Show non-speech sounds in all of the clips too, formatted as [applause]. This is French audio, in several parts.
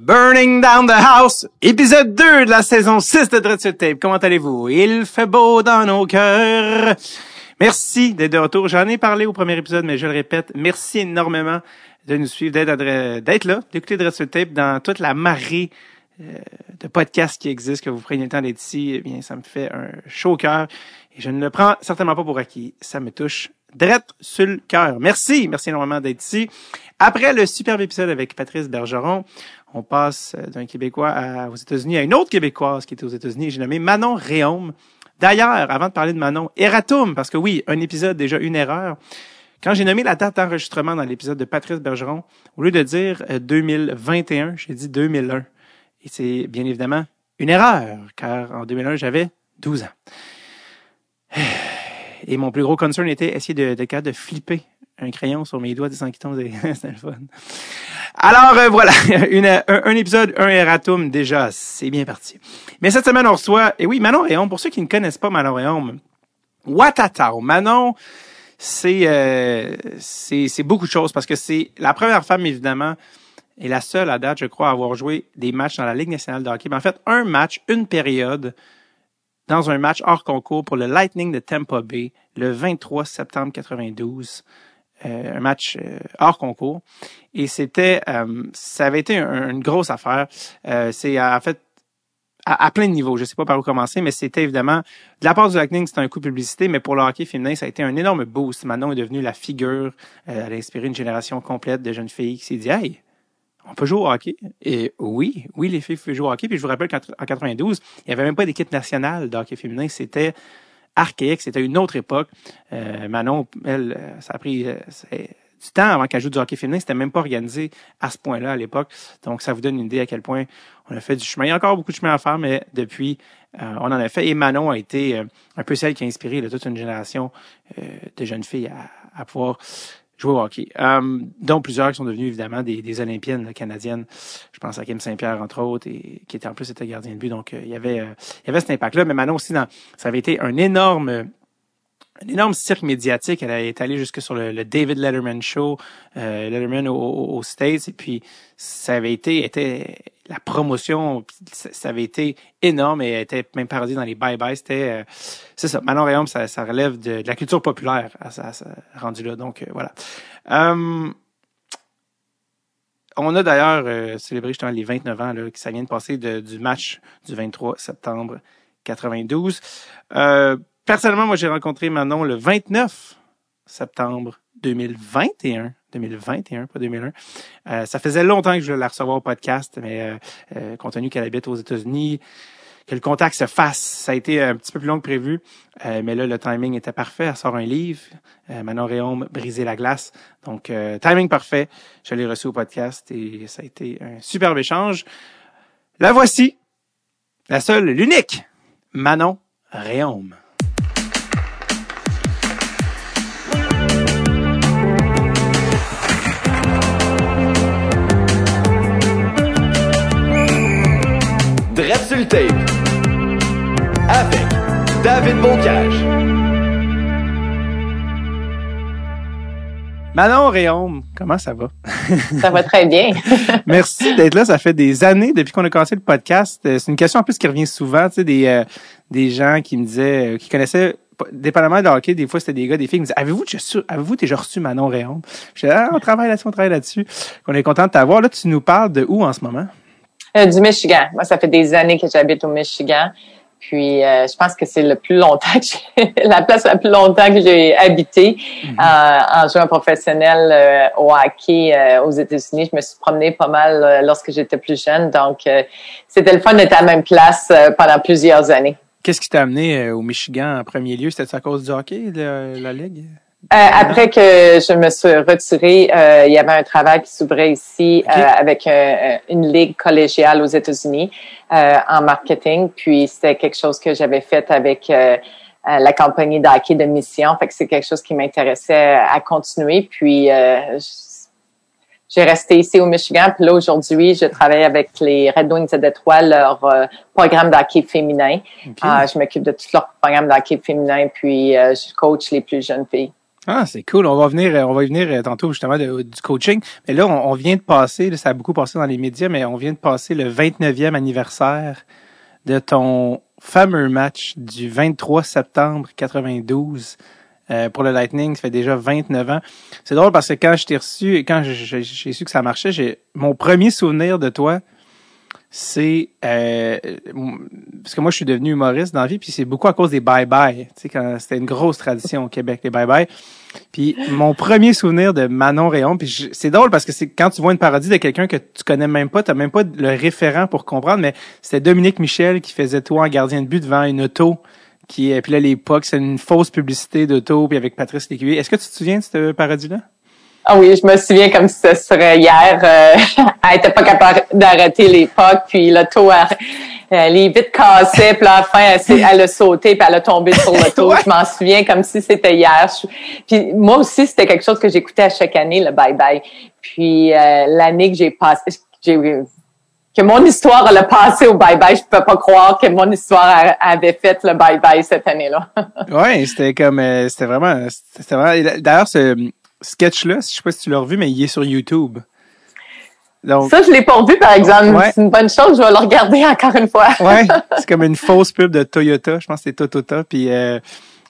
Burning Down the House, épisode 2 de la saison 6 de Dread Tape. Comment allez-vous? Il fait beau dans nos cœurs. Merci d'être de retour. J'en ai parlé au premier épisode, mais je le répète, merci énormément de nous suivre, d'être là, d'écouter Dread Tape dans toute la marée euh, de podcasts qui existent, que vous preniez le temps d'être ici. Eh bien, ça me fait un chaud cœur et je ne le prends certainement pas pour acquis. Ça me touche drette sur le cœur. Merci, merci énormément d'être ici. Après le superbe épisode avec Patrice Bergeron, on passe euh, d'un Québécois aux États-Unis à une autre Québécoise qui était aux États-Unis. J'ai nommé Manon Réaume. D'ailleurs, avant de parler de Manon, Eratum, parce que oui, un épisode, déjà une erreur. Quand j'ai nommé la date d'enregistrement dans l'épisode de Patrice Bergeron, au lieu de dire 2021, euh, j'ai dit 2001. Et c'est bien évidemment une erreur, car en 2001, j'avais 12 ans. [sighs] Et mon plus gros concern était essayer de, de, de flipper un crayon sur mes doigts descend qui tombe. [laughs] C'était le fun. Alors euh, voilà, [laughs] une, un, épisode, un erratum déjà, c'est bien parti. Mais cette semaine on reçoit, et oui, Manon Réaume, pour ceux qui ne connaissent pas Manon Réaume, Watatao. Manon, c'est euh, c'est beaucoup de choses parce que c'est la première femme évidemment et la seule à date, je crois, à avoir joué des matchs dans la Ligue nationale de hockey. Mais en fait, un match, une période dans un match hors concours pour le Lightning de Tampa Bay le 23 septembre 92. Euh, un match euh, hors concours. Et c'était, euh, ça avait été une grosse affaire. c'est en fait à, plein de niveaux. Je sais pas par où commencer, mais c'était évidemment de la part du Lightning, c'était un coup de publicité, mais pour le hockey féminin, ça a été un énorme boost. Manon est devenue la figure. elle a inspiré une génération complète de jeunes filles qui s'est dit, hey, on peut jouer au hockey. Et oui, oui, les filles peuvent jouer au hockey. Puis je vous rappelle qu'en 92, il n'y avait même pas d'équipe nationale de hockey féminin. C'était archaïque, c'était une autre époque. Euh, Manon, elle, euh, ça a pris euh, du temps avant qu'elle joue du hockey féminin. C'était même pas organisé à ce point-là à l'époque. Donc, ça vous donne une idée à quel point on a fait du chemin. Il y a encore beaucoup de chemin à faire, mais depuis, on en a fait. Et Manon a été un peu celle qui a inspiré toute une génération de jeunes filles à pouvoir jouer au hockey. Euh, dont plusieurs qui sont devenus évidemment des, des Olympiennes canadiennes. Je pense à Kim Saint-Pierre, entre autres, et qui était en plus était gardien de but. Donc, euh, il y avait euh, il y avait cet impact-là. Mais Manon aussi, dans, ça avait été un énorme un énorme cirque médiatique. Elle est allée jusque sur le, David Letterman Show, euh, Letterman aux, States, et puis ça avait été, était la promotion, ça, avait été énorme et était même parodie dans les bye-bye. C'était, euh, c'est ça. Manon Réaume, ça, ça relève de, la culture populaire, à, ça, rendu là. Donc euh, voilà. Euh, on a d'ailleurs célébré justement les 29 ans là, qui ça vient de passer du match du 23 septembre 92. Personnellement, moi, j'ai rencontré Manon le 29 septembre 2021. 2021, pas 2001. Euh, ça faisait longtemps que je voulais la recevoir au podcast, mais euh, euh, compte tenu qu'elle habite aux États-Unis, que le contact se fasse, ça a été un petit peu plus long que prévu. mais là, le timing était parfait. Elle sort un livre, Manon Réaume, Briser la glace. Donc, timing parfait. Je l'ai reçu au podcast et ça a été un superbe échange. La voici, la seule, l'unique, Manon Réaume. Tape avec David Bocage. Manon Réaume, comment ça va? [laughs] ça va très bien. [laughs] Merci d'être là. Ça fait des années depuis qu'on a commencé le podcast. Euh, c'est une question en plus qui revient souvent, tu sais, des, euh, des gens qui me disaient, euh, qui connaissaient dépendamment de hockey, des fois c'était des gars, des filles qui me disaient Avez-vous avez-vous déjà reçu Manon Réaume? Je disais Ah, on travaille là-dessus, on travaille là-dessus. On est content de t'avoir. Là, tu nous parles de où en ce moment? Euh, du Michigan. Moi, ça fait des années que j'habite au Michigan. Puis, euh, je pense que c'est le plus longtemps que [laughs] la place la plus longtemps que j'ai habité mm-hmm. euh, en jouant professionnel au hockey aux États-Unis. Je me suis promenée pas mal lorsque j'étais plus jeune. Donc, c'était le fun d'être à la même place pendant plusieurs années. Qu'est-ce qui t'a amené au Michigan en premier lieu? C'était à cause du hockey, la ligue? Euh, après que je me suis retirée, euh, il y avait un travail qui s'ouvrait ici euh, avec une ligue collégiale aux États-Unis en marketing. Puis c'était quelque chose que j'avais fait avec la compagnie d'hockey de mission. Fait que c'est quelque chose qui m'intéressait à continuer. Puis j'ai resté ici au Michigan. Puis là, aujourd'hui, je travaille avec les Red Wings de Détroit, leur programme d'hockey féminin. je m'occupe de tout leur programme d'hockey féminin, puis je coach les plus jeunes filles. Ah, c'est cool. On va venir, on va y venir tantôt justement du coaching. Mais là, on, vient de passer, ça a beaucoup passé dans les médias, mais on vient de passer le 29e anniversaire de ton fameux match du 23 septembre 92 euh, pour le Lightning. Ça fait déjà 29 ans. C'est drôle parce que quand je t'ai reçu, quand j'ai su que ça marchait, j'ai mon premier souvenir de toi, c'est euh, parce que moi je suis devenu humoriste dans la vie puis c'est beaucoup à cause des bye bye tu sais quand c'était une grosse tradition au Québec les bye bye puis mon premier souvenir de Manon Réon puis c'est drôle parce que c'est quand tu vois une parodie de quelqu'un que tu connais même pas tu même pas le référent pour comprendre mais c'était Dominique Michel qui faisait toi en gardien de but devant une auto qui puis là l'époque c'est une fausse publicité d'auto puis avec Patrice Lécuyer est-ce que tu te souviens de cette parodie là ah oui, je me souviens comme si ce serait hier. Euh, [laughs] elle était pas capable d'arrêter l'époque, puis l'auto, elle, est vite cassée, puis à la fin, elle, elle, a sauté, puis elle a tombé sur [laughs] l'auto. Je m'en souviens comme si c'était hier. Puis moi aussi, c'était quelque chose que j'écoutais à chaque année, le bye-bye. Puis euh, l'année que j'ai passé, j'ai que mon histoire a passé au bye-bye. Je peux pas croire que mon histoire avait fait le bye-bye cette année-là. [laughs] ouais, c'était comme, euh, c'était vraiment, c'était vraiment, d'ailleurs, sketch-là, je sais pas si tu l'as revu, mais il est sur YouTube. Donc, ça, je l'ai pas revu, par exemple. C'est une bonne chose. Je vais le regarder encore une fois. ouais, [laughs] c'est comme une fausse pub de Toyota. Je pense que c'est Toyota. Puis euh,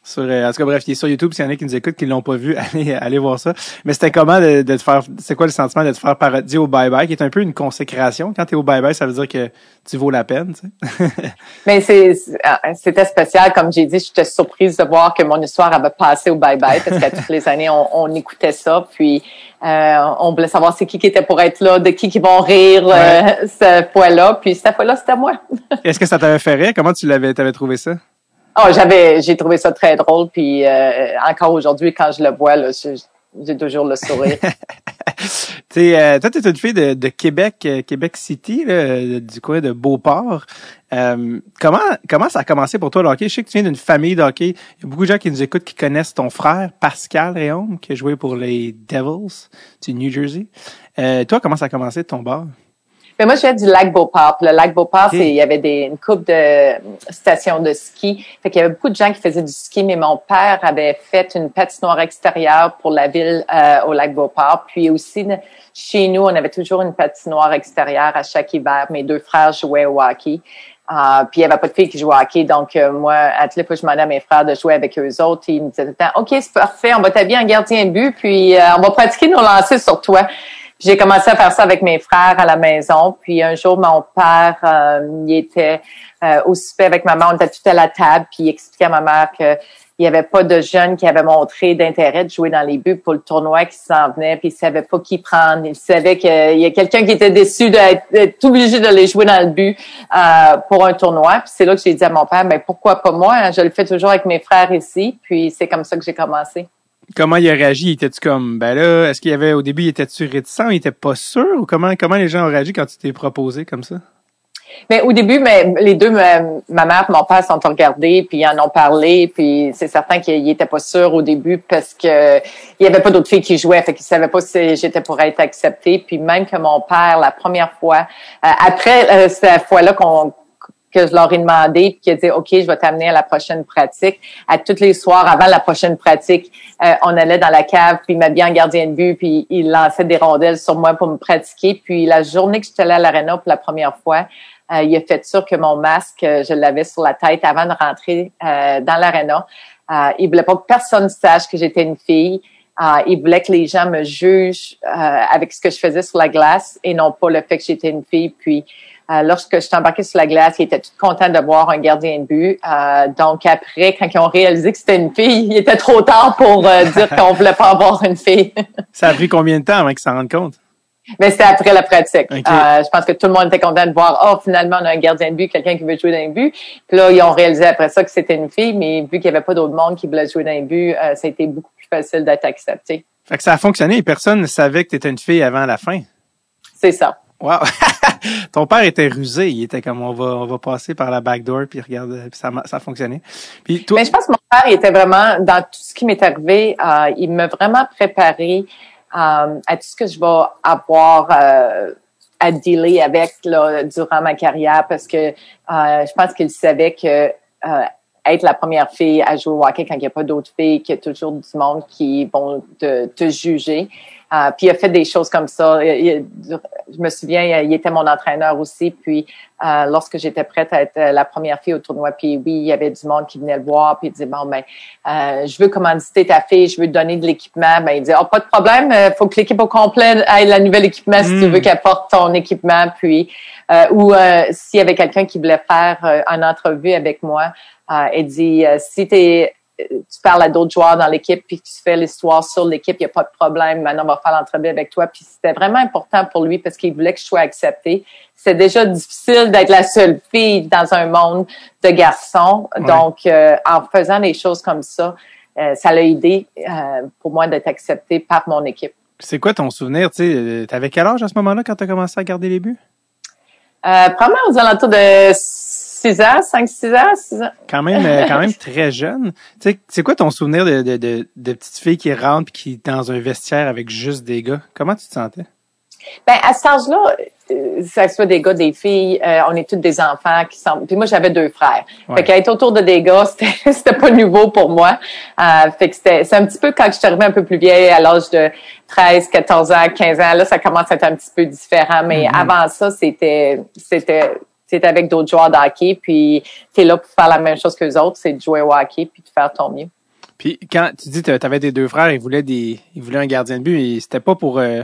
sur, euh, en tout cas, bref, il est sur YouTube. S'il y en a qui nous écoutent, qui l'ont pas vu, [laughs] allez, allez voir ça. Mais c'était comment de, de te faire, c'est quoi le sentiment de te faire parodier au bye-bye, qui est un peu une consécration. Quand tu es au bye-bye, ça veut dire que tu vaux la peine, tu sais. [laughs] Mais c'est, euh, c'était spécial. Comme j'ai dit, j'étais surprise de voir que mon histoire avait passé au bye-bye parce qu'à toutes les années, on, on écoutait ça. Puis, euh, on voulait savoir c'est qui qui était pour être là, de qui qui vont rire euh, cette fois-là. Puis cette fois-là, c'était moi. [laughs] Est-ce que ça t'avait fait rire? Comment tu l'avais, t'avais trouvé ça? Oh, j'avais, j'ai trouvé ça très drôle. Puis euh, encore aujourd'hui, quand je le vois, là, j'ai toujours le sourire. [laughs] tu euh, toi, tu une fille de, Québec, euh, Québec City, là, du coin de Beauport. Euh, comment comment ça a commencé pour toi le hockey? Je sais que tu viens d'une famille de. Il y a beaucoup de gens qui nous écoutent qui connaissent ton frère, Pascal Réaume, qui a joué pour les Devils du New Jersey. Euh, toi, comment ça a commencé ton bar? Mais moi, je du lac Beauport. le lac Beauport, il y avait des, une coupe de stations de ski. Fait qu'il y avait beaucoup de gens qui faisaient du ski, mais mon père avait fait une patinoire extérieure pour la ville euh, au lac Beauport. Puis aussi, chez nous, on avait toujours une patinoire extérieure à chaque hiver. Mes deux frères jouaient au hockey. Uh, puis il n'y avait pas de filles qui jouaient au hockey. Donc, euh, moi, à toutes les fois je demandais à mes frères de jouer avec eux autres, ils me disaient tout le temps, OK, c'est parfait, on va t'habiller en gardien de but, puis euh, on va pratiquer nos lancers sur toi. J'ai commencé à faire ça avec mes frères à la maison. Puis un jour, mon père, euh, il était euh, au souper avec maman. On était tout à la table. Puis il expliquait à ma mère que il n'y avait pas de jeunes qui avaient montré d'intérêt de jouer dans les buts pour le tournoi qui s'en venait, puis il savait pas qui prendre. Il savait qu'il y a quelqu'un qui était déçu d'être obligé de les jouer dans le but euh, pour un tournoi. Puis c'est là que j'ai dit à mon père, mais pourquoi pas moi? Je le fais toujours avec mes frères ici. Puis c'est comme ça que j'ai commencé. Comment il a réagi? Était-tu comme, ben là, est-ce qu'il y avait, au début, il était-tu réticent? Il était pas sûr? Ou comment, comment les gens ont réagi quand tu t'es proposé comme ça? Mais au début, mais les deux, ma, mère et mon père sont regardés, puis ils en ont parlé, puis c'est certain qu'ils n'étaient pas sûrs au début parce que il y avait pas d'autres filles qui jouaient, fait qu'ils savaient pas si j'étais pour être acceptée. Puis même que mon père, la première fois, euh, après euh, cette fois-là qu'on que je leur ai demandé, puis qui a dit OK, je vais t'amener à la prochaine pratique. À tous les soirs avant la prochaine pratique, euh, on allait dans la cave, puis il m'a bien gardien de but, puis il lançait des rondelles sur moi pour me pratiquer. Puis la journée que j'étais allée à l'aréna pour la première fois, euh, il a fait sûr que mon masque, euh, je l'avais sur la tête avant de rentrer dans l'aréna. il voulait pas que personne sache que j'étais une fille. il voulait que les gens me jugent avec ce que je faisais sur la glace et non pas le fait que j'étais une fille. Puis euh, lorsque je suis embarquée sur la glace, ils étaient tout contents de voir un gardien de but. Euh, donc après, quand ils ont réalisé que c'était une fille, [laughs] il était trop tard pour euh, dire qu'on voulait pas avoir une fille. [laughs] ça a pris combien de temps avant qu'ils s'en rendent compte? Mais c'était après la pratique. je pense que tout le monde était content de voir, oh, finalement, on a un gardien de but, quelqu'un qui veut jouer dans un but. Puis là, ils ont réalisé après ça que c'était une fille, mais vu qu'il n'y avait pas d'autre monde qui voulait jouer dans un but, ça a été beaucoup plus facile d'être accepté. Fait que ça a fonctionné et personne ne savait que tu étais une fille avant la fin. C'est ça. Wow. [laughs] Ton père était rusé. Il était comme on va on va passer par la backdoor puis regarde puis ça ça toi... Mais je pense que mon père il était vraiment dans tout ce qui m'est arrivé. Euh, il m'a vraiment préparé euh, à tout ce que je vais avoir euh, à dealer avec là, durant ma carrière parce que euh, je pense qu'il savait que être la première fille à jouer au hockey quand il n'y a pas d'autres filles, qu'il y a toujours du monde qui vont te, te juger. Euh, puis il a fait des choses comme ça. je me souviens, il était mon entraîneur aussi. Puis euh, lorsque j'étais prête à être la première fille au tournoi, puis oui, il y avait du monde qui venait le voir, puis il disait bon ben, euh, je veux commanditer ta fille, je veux te donner de l'équipement. Ben il dit oh pas de problème, faut que l'équipe au complet ait la nouvelle équipement si tu hmm. veux qu'elle porte ton équipement. Puis ou s'il y avait quelqu'un qui voulait faire une entrevue avec moi, elle dit si t'es tu parles à d'autres joueurs dans l'équipe, puis tu fais l'histoire sur l'équipe, il n'y a pas de problème. Maintenant, on va faire l'entrevue avec toi. Puis c'était vraiment important pour lui parce qu'il voulait que je sois acceptée. C'est déjà difficile d'être la seule fille dans un monde de garçons. Donc, euh, en faisant des choses comme ça, euh, ça l'a aidé euh, pour moi d'être acceptée par mon équipe. C'est quoi ton souvenir? Tu avais quel âge à ce moment-là quand tu as commencé à garder les buts? Euh, probablement aux alentours de 6 ans, 5, 6 ans, 6 ans. Quand même, euh, quand même très jeune. Tu sais, c'est quoi ton souvenir de, de, de, de petite fille qui rentre et qui est dans un vestiaire avec juste des gars? Comment tu te sentais? Ben, à cet âge-là, euh, ça soit des gars, des filles, euh, on est tous des enfants qui sont. Puis moi, j'avais deux frères. Fait qu'être autour de des gars, [laughs] c'était, c'était pas nouveau pour moi. Euh, fait que c'était, c'est un petit peu quand je suis arrivée un peu plus vieille, à l'âge de 13, 14 ans, 15 ans, là, ça commence à être un petit peu différent. Mais mm-hmm. avant ça, c'était, c'était, c'est avec d'autres joueurs de hockey, puis tu es là pour faire la même chose que les autres, c'est de jouer au hockey puis de faire ton mieux. Puis quand tu dis tu avais des deux frères, ils voulaient des ils voulaient un gardien de but et c'était pas pour euh,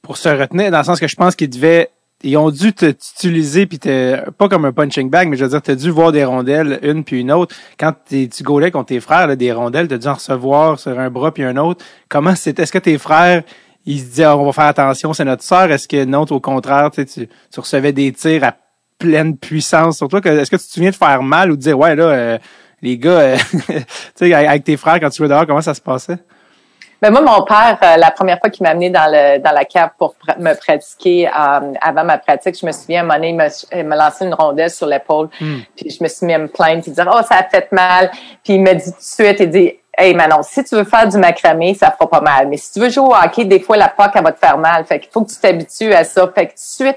pour se retenir dans le sens que je pense qu'ils devaient ils ont dû t'utiliser puis pas comme un punching bag mais je veux dire tu as dû voir des rondelles une puis une autre quand tu gaulais contre tes frères des rondelles tu as dû en recevoir sur un bras puis un autre comment c'était est-ce que tes frères ils se disaient on va faire attention c'est notre sœur est-ce que non au contraire tu, tu recevais des tirs à pleine puissance sur toi. Est-ce que tu te souviens de faire mal ou de dire, ouais, là, euh, les gars, euh, [laughs] tu sais, avec tes frères, quand tu jouais dehors, comment ça se passait? Ben moi, mon père, euh, la première fois qu'il m'a amené dans le dans la cave pour me pratiquer avant ma pratique, je me souviens, à un moment donné, il m'a lancé une rondelle sur l'épaule, hmm. puis je me suis mis à me plaindre, puis dire, oh, ça a fait mal, puis il m'a dit tout de suite, il dit, Hey Manon, si tu veux faire du macramé, ça fera pas mal. Mais si tu veux jouer au hockey, des fois la POC, elle va te faire mal. Fait qu'il faut que tu t'habitues à ça. Fait que tout de suite,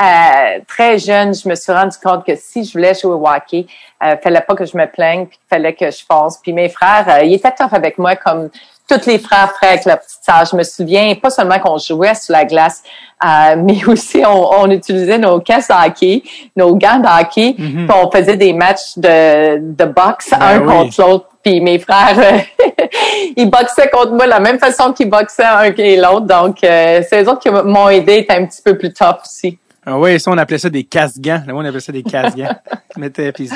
euh, très jeune, je me suis rendu compte que si je voulais jouer au hockey, euh, fallait pas que je me plaigne, puis fallait que je fonce. Puis mes frères, euh, ils étaient tough avec moi comme tous les frères frères avec la petite sœur. Je me souviens pas seulement qu'on jouait sur la glace, euh, [laughs] mais aussi on, on, utilisait nos casques de hockey, nos gants de hockey, mm-hmm. puis on faisait des matchs de, de boxe ben un contre l'autre. Puis mes frères, [laughs] ils boxaient contre moi de la même façon qu'ils boxaient un et l'autre. Donc, c'est eux autres qui m'ont aidé à être un petit peu plus tough aussi. Ah oui, ça, on appelait ça des casse-gants. Là, on appelait ça des casse-gants. [laughs] Mettez puis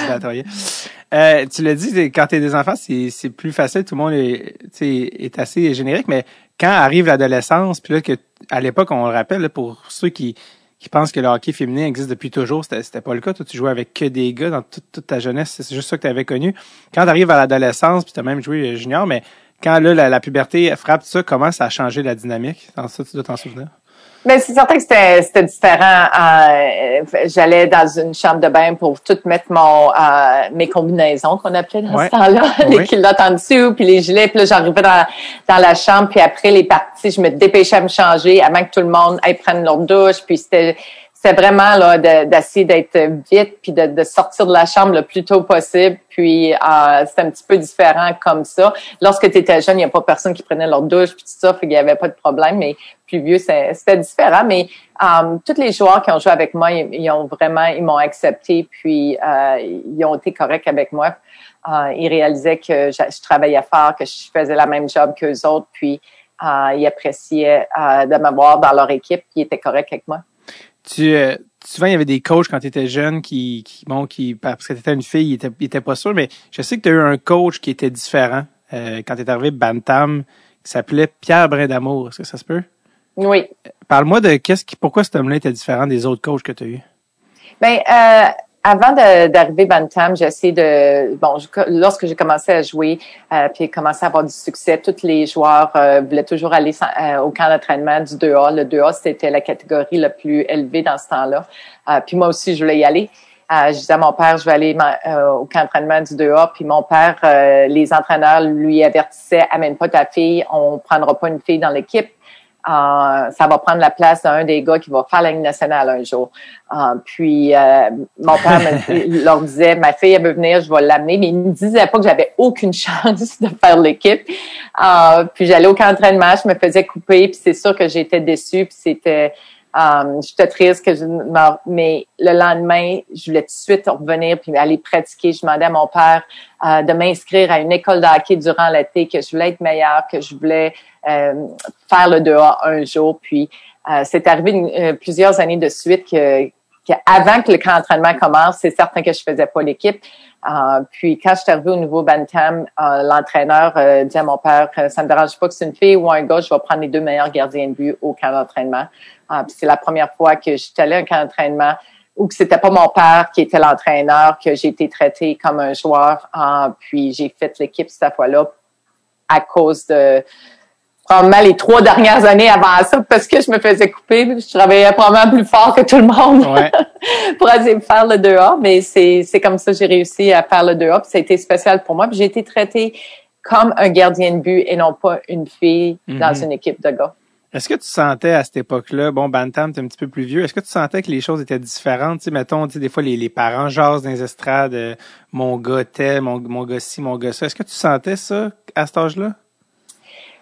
euh, Tu l'as dit, quand tu es des enfants, c'est plus facile. Tout le monde est, est assez générique. Mais quand arrive l'adolescence, puis là, que à l'époque, on le rappelle, pour ceux qui, qui pensent que le hockey féminin existe depuis toujours, c'était pas le cas. Toi, tu jouais avec que des gars dans toute, ta jeunesse. C'est juste ça que tu avais connu. Quand tu arrives à l'adolescence, puis tu as même joué junior, mais quand là, la, la puberté frappe ça, comment ça a changé la dynamique? Dans ça, tu dois t'en souvenir? Mais c'est certain que c'était différent. Euh, J'allais dans une chambre de bain pour tout mettre mon euh, mes combinaisons qu'on appelait dans ce temps-là, [laughs] les culottes en dessous, puis les gilets. Puis là, j'arrivais dans, dans la chambre, puis après les parties, je me dépêchais à me changer avant que tout le monde aille prendre leur douche. Puis c'était c'est vraiment là d'essayer d'être vite puis de, de, sortir de la chambre le plus tôt possible. Puis euh, c'est un petit peu différent comme ça. Lorsque tu étais jeune, il n'y a pas personne qui prenait leur douche puis tout ça, fait qu'il n'y avait pas de problème. Mais plus vieux, c'était différent. Mais euh, tous les joueurs qui ont joué avec moi, ils, ont vraiment, ils m'ont accepté puis euh, ils ont été corrects avec moi. Euh, ils réalisaient que je, travaillais fort, que je faisais la même job qu'eux autres, puis euh, ils appréciaient euh, de m'avoir dans leur équipe, ils étaient corrects avec moi. Tu, euh, souvent, il y avait des coachs quand tu étais jeune qui, qui, bon, qui, parce que tu étais une fille, ils étaient, ils étaient pas sûrs, mais je sais que tu as eu un coach qui était différent euh, quand tu es arrivé Bantam, qui s'appelait Pierre Brindamour. Est-ce que ça se peut? Oui. Parle-moi de qu'est-ce qui, pourquoi cet homme-là était différent des autres coachs que tu as eu? Ben, euh, avant d'arriver Bantam, j'ai essayé de bon, lorsque j'ai commencé à jouer euh, puis commencé à avoir du succès, tous les joueurs euh, voulaient toujours aller euh, au camp d'entraînement du 2A. Le 2A, c'était la catégorie la plus élevée dans ce temps-là. Euh, puis moi aussi, je voulais y aller. je disais à mon père, je vais aller au camp d'entraînement du 2A. Puis mon père, les entraîneurs lui avertissaient, amène pas ta fille, on prendra pas une fille dans l'équipe. Euh, ça va prendre la place d'un des gars qui va faire la Ligue nationale un jour. Euh, puis euh, mon père me, [laughs] leur disait, ma fille elle veut venir, je vais l'amener, mais il me disait pas que j'avais aucune [laughs] chance de faire l'équipe. puis j'allais au camp d'entraînement, je me faisais couper, puis c'est sûr que j'étais déçue, puis c'était j'étais triste que je mais le lendemain, je voulais tout de suite revenir puis aller pratiquer. Je demandais à mon père euh, de m'inscrire à une école de hockey durant l'été, que je voulais être meilleure, que je voulais euh, faire le dehors un jour. Puis euh, c'est arrivé plusieurs années de suite que, que avant que le camp d'entraînement commence, c'est certain que je faisais pas l'équipe. Euh, puis quand je suis arrivée au nouveau Bantam, euh, l'entraîneur euh, dit à mon père ça me dérange pas que c'est une fille ou un gars, je vais prendre les deux meilleurs gardiens de but au camp d'entraînement. c'est la première fois que j'étais allée à un camp d'entraînement où que c'était pas mon père qui était l'entraîneur, que j'ai été traitée comme un joueur. puis j'ai fait l'équipe cette fois-là à cause de probablement les trois dernières années avant ça parce que je me faisais couper. Je travaillais probablement plus fort que tout le monde [laughs] pour essayer de faire le 2A. Mais c'est, comme ça que j'ai réussi à faire le 2A. ça a été spécial pour moi. Puis j'ai été traitée comme un gardien de but et non pas une fille dans mhm. une équipe de gars. Est-ce que tu sentais à cette époque-là, bon, Bantam, t'es un petit peu plus vieux, est-ce que tu sentais que les choses étaient différentes? Tu sais, mettons, tu sais, des fois, les, les parents jasent dans les estrades, euh, mon gars tel, mon, mon gars ci, mon gars ça. Est-ce que tu sentais ça à cet âge-là?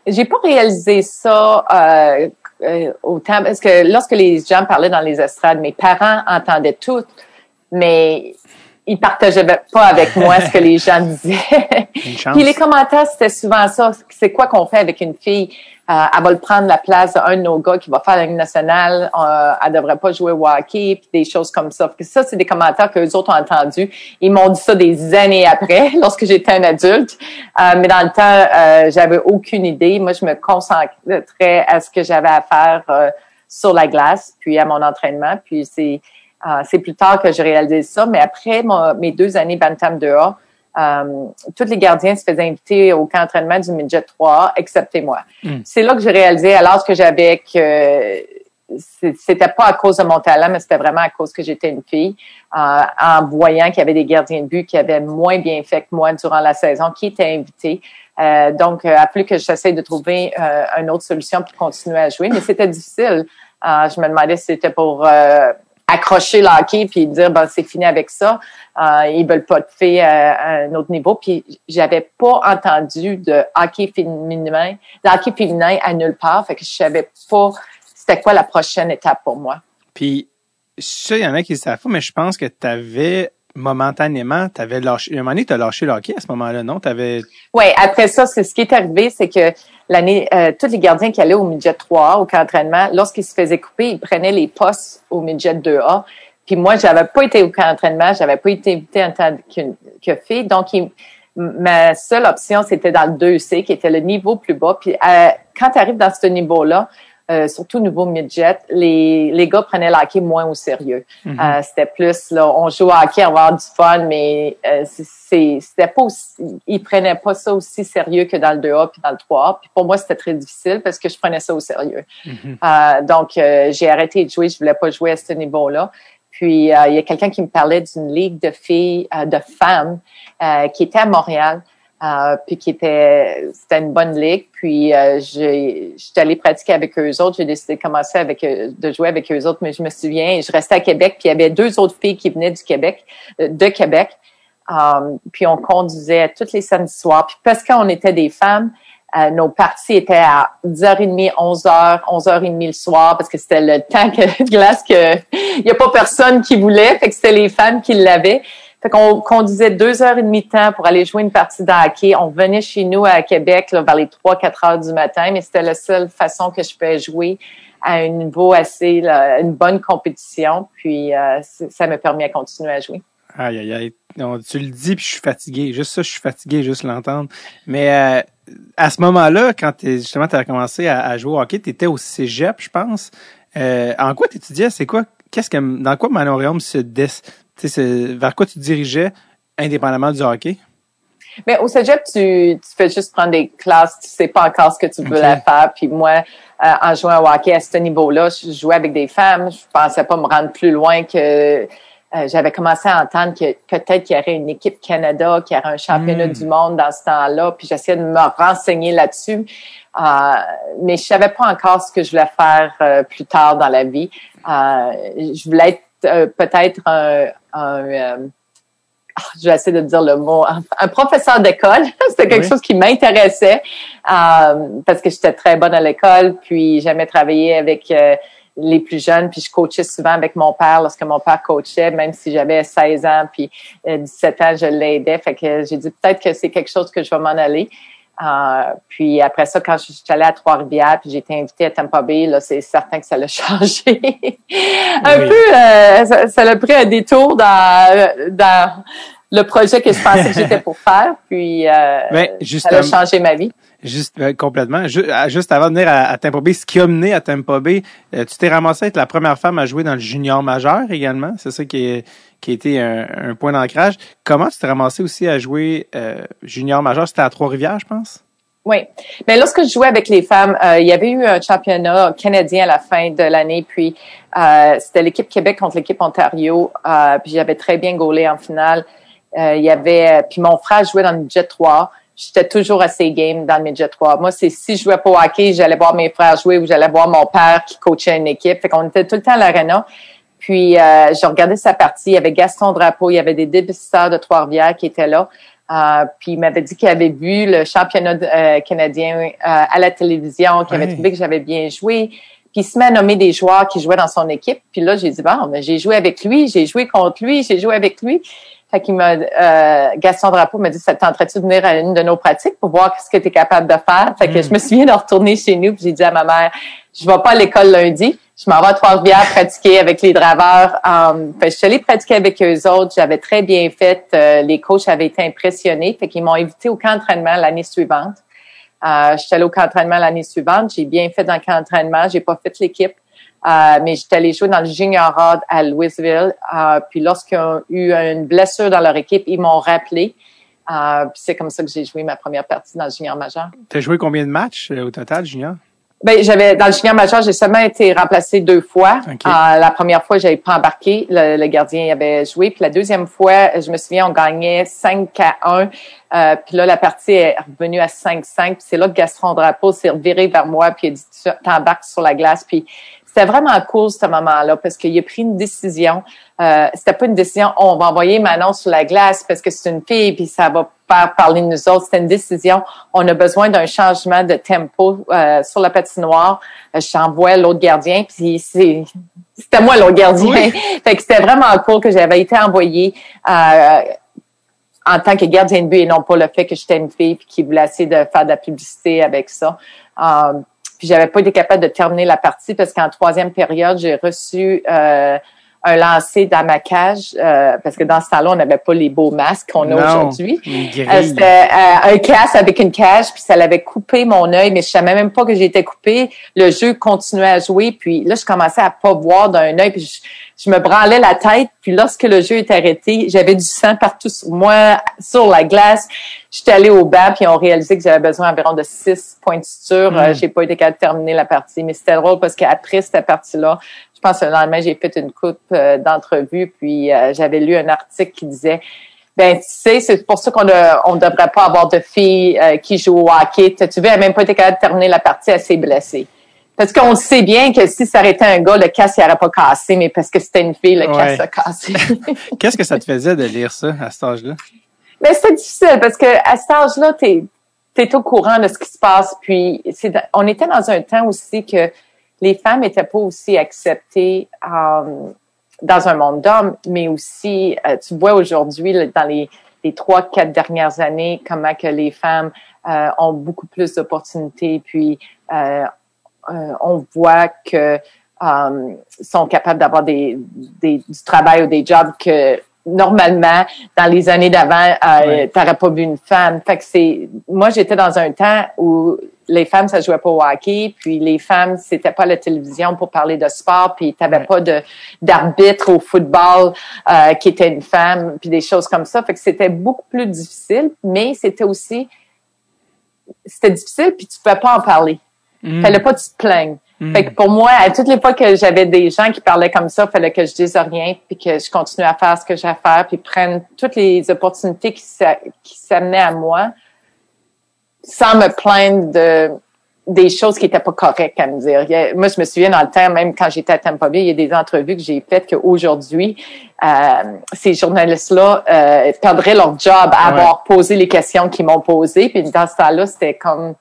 J'ai pas réalisé ça euh, euh, autant parce que lorsque les gens parlaient dans les estrades, mes parents entendaient tout, mais ils partageaient pas avec moi ce que les [laughs] gens disaient. Puis les commentaires, c'était souvent ça. C'est quoi qu'on fait avec une fille? Euh, elle va le prendre la place d'un de nos gars qui va faire la Ligue nationale. Euh, elle devrait pas jouer au hockey, puis des choses comme ça. Puis ça, c'est des commentaires que les autres ont entendus. Ils m'ont dit ça des années après, [laughs] lorsque j'étais un adulte. Euh, mais dans le temps, euh, j'avais aucune idée. Moi, je me concentrais à ce que j'avais à faire euh, sur la glace, puis à mon entraînement. Puis c'est c'est plus tard que j'ai réalisé ça. Mais après mes deux années Bantam 2A, euh, tous les gardiens se faisaient inviter au camp d'entraînement du midget 3, excepté moi. Hmm. C'est là que j'ai réalisé, alors que j'avais que c'était pas à cause de mon talent, mais c'était vraiment à cause que j'étais une fille, euh, en voyant qu'il y avait des gardiens de but qui avaient moins bien fait que moi durant la saison, qui étaient invités. Euh, donc, il a fallu que j'essaie de trouver une autre solution pour continuer à jouer, mais c'était difficile. je me demandais si c'était pour accrocher l'hockey puis dire ben c'est fini avec ça. Euh, ils veulent pas de filles à, un autre niveau. Puis j'avais pas entendu de hockey féminin, de féminin à nulle part. Fait que je savais pas c'était quoi la prochaine étape pour moi. Puis sais, il y en a qui savent pas, mais je pense que tu avais momentanément, tu avais lâché. Un moment donné, tu as lâché le hockey à ce moment-là, non? T'avais... Oui, après ça, ce qui est arrivé, c'est que l'année, euh, tous les gardiens qui allaient au midget 3A, au camp d'entraînement, lorsqu'ils se faisaient couper, ils prenaient les postes au midget 2A. Puis moi, j'avais pas été au camp d'entraînement, j'avais pas été invitée en tant que, que fille. Donc, ma seule option, c'était dans le 2C, qui était le niveau plus bas. Puis euh, quand tu arrives dans ce niveau-là, euh, surtout au niveau midget, les, les gars prenaient le hockey moins au sérieux. Mhm. euh, c'était plus, là, on joue au hockey, on va avoir du fun, mais euh, c'était pas aussi, ils prenaient pas ça aussi sérieux que dans le 2A puis dans le 3A. Puis pour moi, c'était très difficile parce que je prenais ça au sérieux. Mhm. euh, donc, j'ai arrêté de jouer, je voulais pas jouer à ce niveau-là. Puis, il y a quelqu'un qui me parlait d'une ligue de filles, de femmes qui était à Montréal. Euh, puis qui était c'était une bonne ligue. Puis euh, j'étais allée pratiquer avec eux autres. J'ai décidé de commencer avec euh, de jouer avec eux autres, mais je me souviens, je restais à Québec, puis il y avait deux autres filles qui venaient du Québec, euh, de Québec. puis on conduisait toutes les samedis soirs. Puis parce qu'on était des femmes, nos parties étaient à 10h30, 11h, 11h30 le soir, parce que c'était le temps que, de [laughs] glace que il y a pas personne qui voulait, fait que c'était les femmes qui l'avaient. Fait qu'on conduisait deux heures et demie de temps pour aller jouer une partie de hockey. On venait chez nous à Québec vers les trois, quatre heures du matin, mais c'était la seule façon que je pouvais jouer à un niveau assez, une bonne compétition. Puis euh, ça m'a permis de continuer à jouer. Aïe, aïe, aïe. tu le dis, puis je suis fatigué. Juste ça, je suis fatigué, juste l'entendre. Mais euh, à ce moment-là, quand justement tu as commencé à, jouer au hockey, tu étais au cégep, je pense. Euh, en quoi tu étudiais? C'est quoi? Qu'est-ce que dans quoi Manorium se, des, vers quoi tu dirigeais indépendamment du hockey? Mais au cégep, tu, tu fais juste prendre des classes, tu sais pas encore ce que tu veux faire. Puis moi, euh, en jouant au hockey à ce niveau-là, je jouais avec des femmes. Je pensais pas me rendre plus loin que euh, j'avais commencé à entendre que peut-être qu'il y aurait une équipe Canada, qu'il y aurait un championnat Hmm. du monde dans ce temps-là, puis j'essayais de me renseigner là-dessus. Euh, mais je savais pas encore ce que je voulais faire plus tard dans la vie. Je voulais être euh, peut-être un, un euh, ah, je vais essayer de dire le mot, un, un professeur d'école. [laughs] C'était quelque Oui. chose qui m'intéressait euh, parce que j'étais très bonne à l'école, puis j'aimais travailler avec les plus jeunes, puis je coachais souvent avec mon père lorsque mon père coachait, même si j'avais 16 ans, puis euh, 17 ans, je l'aidais. Fait que j'ai dit peut-être que c'est quelque chose que je vais m'en aller. Euh, puis après ça, quand je suis allée à Trois-Rivières, puis j'ai été invitée à Tampa Bay, là, c'est certain que ça l'a [laughs] changé. un Oui. peu, euh, ça, l'a pris un détour dans, dans le projet que je pensais que j'étais pour faire. Puis euh, Ben, ça a changé ma vie. Juste euh, complètement. Juste avant de venir à, à Bay, ce qui a mené à Tampa Bay, euh, tu t'es ramassé à être la première femme à jouer dans le junior majeur également. C'est ça qui, est, qui été un, point d'ancrage. Comment tu t'es ramassé aussi à jouer euh, junior majeur? C'était à Trois-Rivières, je pense? Oui. Mais lorsque je jouais avec les femmes, euh, il y avait eu un championnat canadien à la fin de l'année, puis euh, c'était l'équipe Québec contre l'équipe Ontario, puis j'avais très bien gaulé en finale. Il y avait, puis mon frère jouait dans le Jet 3. J'étais toujours assez game dans le midget 3. Moi, c'est si je jouais pas hockey, j'allais voir mes frères jouer ou j'allais voir mon père qui coachait une équipe. Fait qu'on était tout le temps à l'arena. Puis, euh, je regardais sa partie. Il y avait Gaston Drapeau, il y avait des débutants de Trois-Rivières qui étaient là. Euh, puis, il m'avait dit qu'il avait vu le championnat euh, canadien euh, à la télévision, qu'il avait trouvé que j'avais bien joué. Puis, il se met à nommer des joueurs qui jouaient dans son équipe. Puis là, j'ai dit, bon, mais j'ai joué avec lui, j'ai joué contre lui, j'ai joué avec lui. Fait qu'il m'a, euh, Gaston Drapeau m'a dit, ça te tenterait-tu de venir à une de nos pratiques pour voir ce que tu es capable de faire? Fait que Mm. je me souviens de retourner chez nous puis j'ai dit à ma mère, je vais pas à l'école lundi. Je m'en vais à Trois-Rivières pratiquer avec les draveurs. Um, que je suis allée pratiquer avec eux autres. J'avais très bien fait. Euh, les coachs avaient été impressionnés. Fait qu'ils m'ont invité au camp d'entraînement l'année suivante. Euh, je suis allée au camp d'entraînement l'année suivante. J'ai bien fait dans le camp d'entraînement. J'ai pas fait l'équipe. Euh, mais j'étais allée jouer dans le junior Rod à Louisville. Euh, puis lorsqu'ils ont eu une blessure dans leur équipe, ils m'ont rappelé. Euh, c'est comme ça que j'ai joué ma première partie dans le junior majeur. Tu as joué combien de matchs euh, au total, junior? Ben, j'avais dans le junior majeur, j'ai seulement été remplacée deux fois. Ok. Euh, la première fois, j'avais pas embarqué, le, le gardien avait joué. Puis la deuxième fois, je me souviens, on gagnait 5 à 1. Euh, puis là, la partie est revenue à 5-5. Puis c'est là que Gaston Drapeau s'est reviré vers moi puis il a dit Tu t'embarques sur la glace. Puis c'était vraiment cool ce moment-là parce qu'il a pris une décision. Euh, c'était pas une décision on va envoyer Manon sur la glace parce que c'est une fille puis ça va faire parler de nous autres. C'était une décision. On a besoin d'un changement de tempo euh, sur la patinoire. Euh, J'envoie l'autre gardien puis c'est c'était moi l'autre gardien. Oui. [laughs] fait que c'était vraiment cool que j'avais été envoyée euh, en tant que gardien de but et non pas le fait que j'étais une fille puis qui voulait essayer de faire de la publicité avec ça. Euh, puis j'avais pas été capable de terminer la partie parce qu'en troisième période, j'ai reçu euh, un lancer dans ma cage euh, parce que dans ce temps-là, on n'avait pas les beaux masques qu'on a aujourd'hui. Euh. C'était euh, un casque avec une cage, puis ça l'avait coupé mon œil, mais je savais même pas que j'étais coupé. Le jeu continuait à jouer, puis là, je commençais à pas voir d'un œil, puis je, je me branlais la tête, puis lorsque le jeu est arrêté, j'avais du sang partout sur moi, sur la glace. J'étais allée au banc, puis on réalisé que j'avais besoin environ de six points de suture. Euh, j'ai pas été capable de terminer la partie, mais c'était drôle parce qu'après cette partie-là, je pense que le lendemain, j'ai fait une coupe euh, d'entrevue, puis euh, j'avais lu un article qui disait ben, tu sais, c'est pour ça qu'on ne on devrait pas avoir de filles euh, qui jouent au hockey. Tu tu vois, elle n'a même pas été capable de terminer la partie, s'est blessée. Parce qu'on sait bien que si ça aurait été un gars, le casque n'aurait pas cassé, mais parce que c'était une fille, le Ouais. casque a cassé. [laughs] Qu'est-ce que ça te faisait de lire ça à cet âge-là? Mais c'était difficile parce que à cet âge-là, t'es es au courant de ce qui se passe. Puis c'est on était dans un temps aussi que les femmes étaient pas aussi acceptées euh, dans un monde d'hommes, mais aussi euh, tu vois aujourd'hui dans les les trois quatre dernières années comment que les femmes euh, ont beaucoup plus d'opportunités. Puis euh, euh, on voit que euh, sont capables d'avoir des, des du travail ou des jobs que normalement dans les années d'avant euh, Ouais. t'aurais pas vu une femme fait que c'est moi j'étais dans un temps où les femmes ça jouait pas au hockey puis les femmes c'était pas la télévision pour parler de sport puis t'avais Ouais. pas de d'arbitre au football euh, qui était une femme puis des choses comme ça fait que c'était beaucoup plus difficile mais c'était aussi c'était difficile puis tu pouvais pas en parler Hmm. Fallait pas que tu te plaignes. Hmm. Fait que pour moi, à toutes les fois que j'avais des gens qui parlaient comme ça, il fallait que je dise rien, puis que je continue à faire ce que j'ai à faire, puis prenne toutes les opportunités qui s'amenaient à moi, sans me plaindre de des choses qui étaient pas correctes à me dire. Moi, je me souviens dans le temps, même quand j'étais à Tampa Bay, il y a des entrevues que j'ai faites qu'aujourd'hui, euh, ces journalistes-là euh, perdraient leur job à avoir posé les questions qu'ils m'ont posées. Puis dans ce temps-là, c'était comme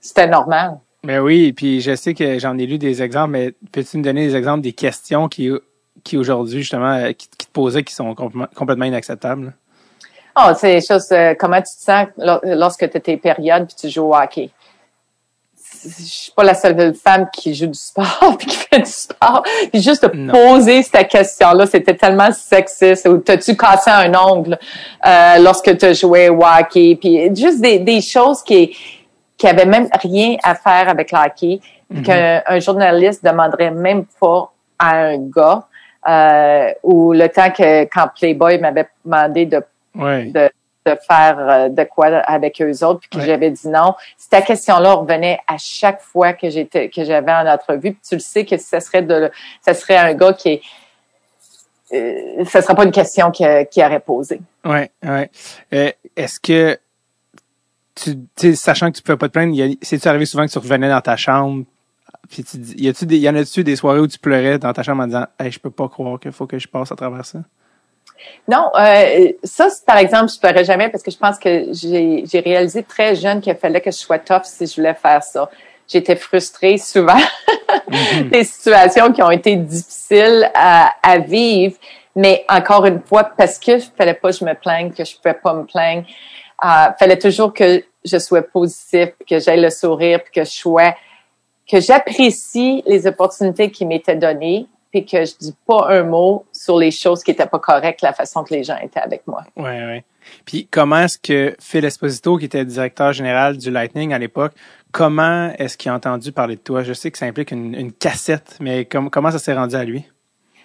c'était normal. Mais oui, puis je sais que j'en ai lu des exemples, mais peux-tu me donner des exemples des questions qui, qui aujourd'hui, justement, euh, qui, te posaient qui sont complètement inacceptables? Oh, c'est des choses, euh, comment tu te sens lorsque tu étais période puis tu joues au hockey? Je suis pas la seule femme qui joue du sport [laughs] puis qui fait du sport. Puis juste de poser cette question-là, c'était tellement sexiste. Ou t'as-tu cassé un ongle euh, lorsque tu jouais au hockey? Puis juste des, des choses qui qui avait même rien à faire avec le hockey, mm-hmm. qu'un journaliste demanderait même pas à un gars, euh, ou le temps que quand Playboy m'avait demandé de, de, de faire euh, de quoi avec eux autres, puis que j'avais dit non. Cette question-là revenait à chaque fois que j'étais que j'avais en entrevue. Puis tu le sais que ce serait de, ça serait un gars qui est euh, ce ne sera pas une question qui, qui aurait posé. Ouais, ouais. Euh, est-ce que tu, sachant que tu pouvais pas te plaindre, c'est-tu arrivé souvent que tu revenais dans ta chambre, puis tu y, a-tu des, y en a-tu des soirées où tu pleurais dans ta chambre en disant, hey, je peux pas croire qu'il faut que je passe à travers ça? Non, euh, ça, par exemple, je pleurais jamais parce que je pense que j'ai, réalisé très jeune qu'il fallait que je sois tough si je voulais faire ça. J'étais frustrée souvent mm-hmm. [laughs] des situations qui ont été difficiles à, à vivre, mais encore une fois, parce que je fallait pas que je me plaigne, que je pouvais pas me plaindre, euh, fallait toujours que je sois positif, que j'aille le sourire, puis que je sois, que j'apprécie les opportunités qui m'étaient données, puis que je dis pas un mot sur les choses qui étaient pas correctes, la façon que les gens étaient avec moi. Ouais, ouais. Puis comment est-ce que Phil Esposito, qui était directeur général du Lightning à l'époque, comment est-ce qu'il a entendu parler de toi? Je sais que ça implique une, une cassette, mais comment ça s'est rendu à lui?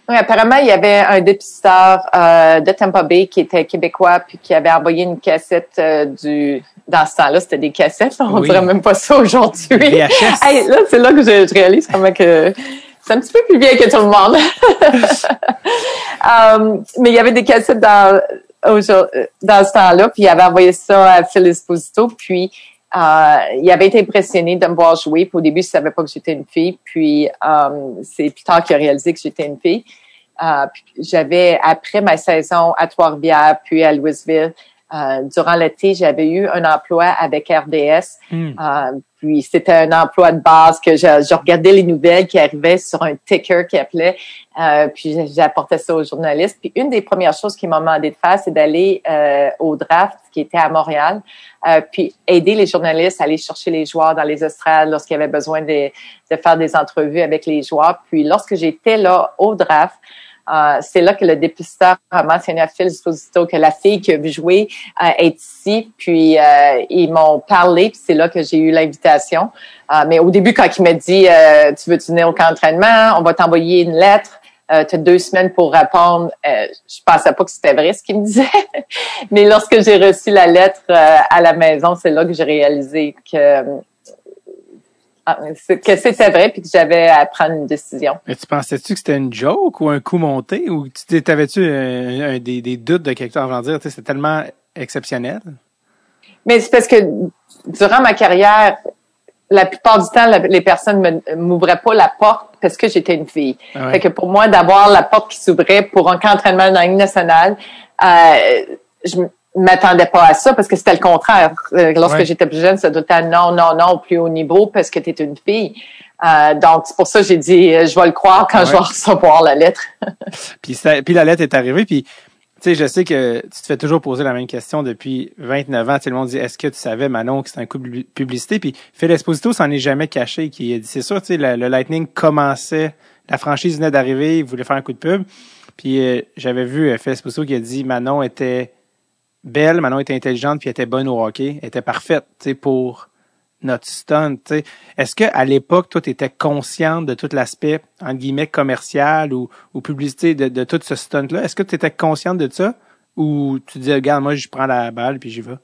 Oui, apparemment, il y avait un dépisteur euh, de Tampa Bay qui était québécois puis qui avait envoyé une cassette euh, du dans ce temps-là, c'était des cassettes, on dirait même pas ça aujourd'hui. hey, là, c'est là que je, réalise comment que c'est un petit peu plus bien que tout le monde. [laughs] um, mais il y avait des cassettes dans dans ce temps-là, puis il avait envoyé ça à Phil Esposito, puis euh, il avait été impressionné de me voir jouer. Puis au début, il savait pas que j'étais une fille. Puis euh, c'est plus tard qu'il a réalisé que j'étais une fille. Euh, j'avais après ma saison à Trois-Rivières, puis à Louisville, euh, durant l'été, j'avais eu un emploi avec RDS. Hmm. Euh, puis c'était un emploi de base que je, je, regardais les nouvelles qui arrivaient sur un ticker qui appelait. Euh, puis j'apportais ça aux journalistes. Puis une des premières choses qu'ils m'ont demandé de faire, c'est d'aller euh, au draft qui était à Montréal, euh, puis aider les journalistes à aller chercher les joueurs dans les estrades lorsqu'il y avait besoin de, de faire des entrevues avec les joueurs. Puis lorsque j'étais là au draft, euh, c'est là que le dépisteur a mentionné à Phil Esposito que la fille qui a vu jouer euh, est ici. Puis euh, ils m'ont parlé, puis c'est là que j'ai eu l'invitation. mais au début, quand il m'a dit Tu veux venir au camp d'entraînement, on va t'envoyer une lettre. Euh, tu as deux semaines pour répondre. Euh, je pensais pas que c'était vrai ce qu'il me [laughs] disait. Mais lorsque j'ai reçu la lettre à la maison, c'est là que j'ai réalisé que que c'était vrai puis que j'avais à prendre une décision. Mais tu pensais-tu que c'était une joke ou un coup monté? Ou tu t'avais-tu des, des, doutes de quelque chose dire c'est tellement exceptionnel? Mais c'est parce que durant ma carrière, la plupart du temps, les personnes ne m'ouvraient pas la porte parce que j'étais une fille. Ah fait que pour moi, d'avoir la porte qui s'ouvrait pour un camp d'entraînement dans nationale, euh, je m'attendais pas à ça parce que c'était le contraire. Euh, lorsque j'étais plus jeune, ça doit être non, non, non, au plus haut niveau parce que tu es une fille. Euh, donc, c'est pour ça que j'ai dit, euh, je vais le croire quand je vais recevoir la lettre. [laughs] puis, puis la lettre est arrivée, puis tu sais, je sais que tu te fais toujours poser la même question depuis 29 ans. Tout le monde dit, est-ce que tu savais, Manon, que c'est un coup de publicité? Puis Phil Esposito s'en est jamais caché. Qui a dit, c'est sûr, tu sais, le, Lightning commençait, la franchise venait d'arriver, il voulait faire un coup de pub. Puis j'avais vu Phil Esposito qui a dit, Manon était belle, Manon était intelligente, puis elle était bonne au hockey, elle était parfaite, tu sais, pour notre stunt, tu sais. Est-ce que à l'époque, toi, tu étais consciente de tout l'aspect, entre guillemets, commercial ou, ou publicité de, de tout ce stunt-là? Est-ce que tu étais consciente de ça? Ou tu dis, regarde, moi, je prends la balle puis j'y vais?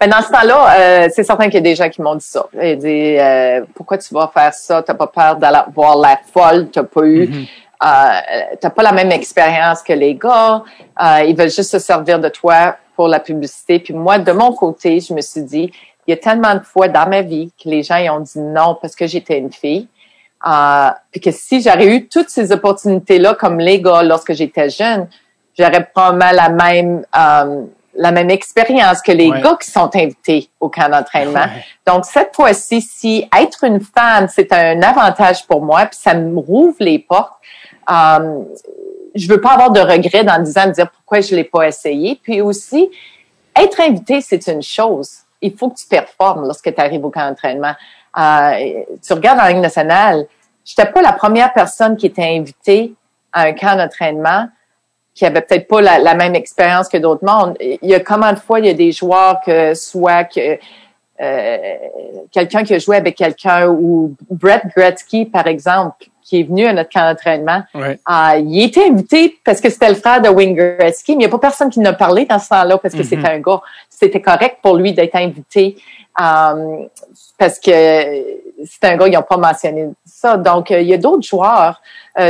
Ben dans ce temps-là, euh, c'est certain qu'il y a des gens qui m'ont dit ça. Ils disent euh, pourquoi tu vas faire ça? T'as pas peur d'avoir la folle? T'as pas eu, mm-hmm. T'as pas la même expérience que les gars. Euh, ils veulent juste se servir de toi pour la publicité. Puis moi, de mon côté, je me suis dit, il y a tellement de fois dans ma vie que les gens ils ont dit non parce que j'étais une fille. Euh, puis que si j'aurais eu toutes ces opportunités-là comme les gars lorsque j'étais jeune, j'aurais probablement la même euh, la même expérience que les gars qui sont invités au camp d'entraînement. Donc cette fois-ci, si être une femme, c'est un avantage pour moi, puis ça me rouvre les portes. Euh, je veux pas avoir de regrets dans disant de dire pourquoi je l'ai pas essayé. Puis aussi, être invité, c'est une chose. Il faut que tu performes lorsque tu arrives au camp d'entraînement. Euh, tu regardes en Ligue nationale, j'étais pas la première personne qui était invitée à un camp d'entraînement qui avait peut-être pas la, même expérience que d'autres mondes. Il y a combien de fois il y a des joueurs que soit que euh, quelqu'un qui a joué avec quelqu'un ou Brett Gretzky par exemple qui est venu à notre camp d'entraînement. Ouais. Euh, il était invité parce que c'était le frère de Wayne Gretzky, mais il n'y a pas personne qui n'a parlé dans ce temps-là parce que mm-hmm. c'était un gars. C'était correct pour lui d'être invité euh, parce que c'était un gars, ils n'ont pas mentionné ça. Donc, il y a d'autres joueurs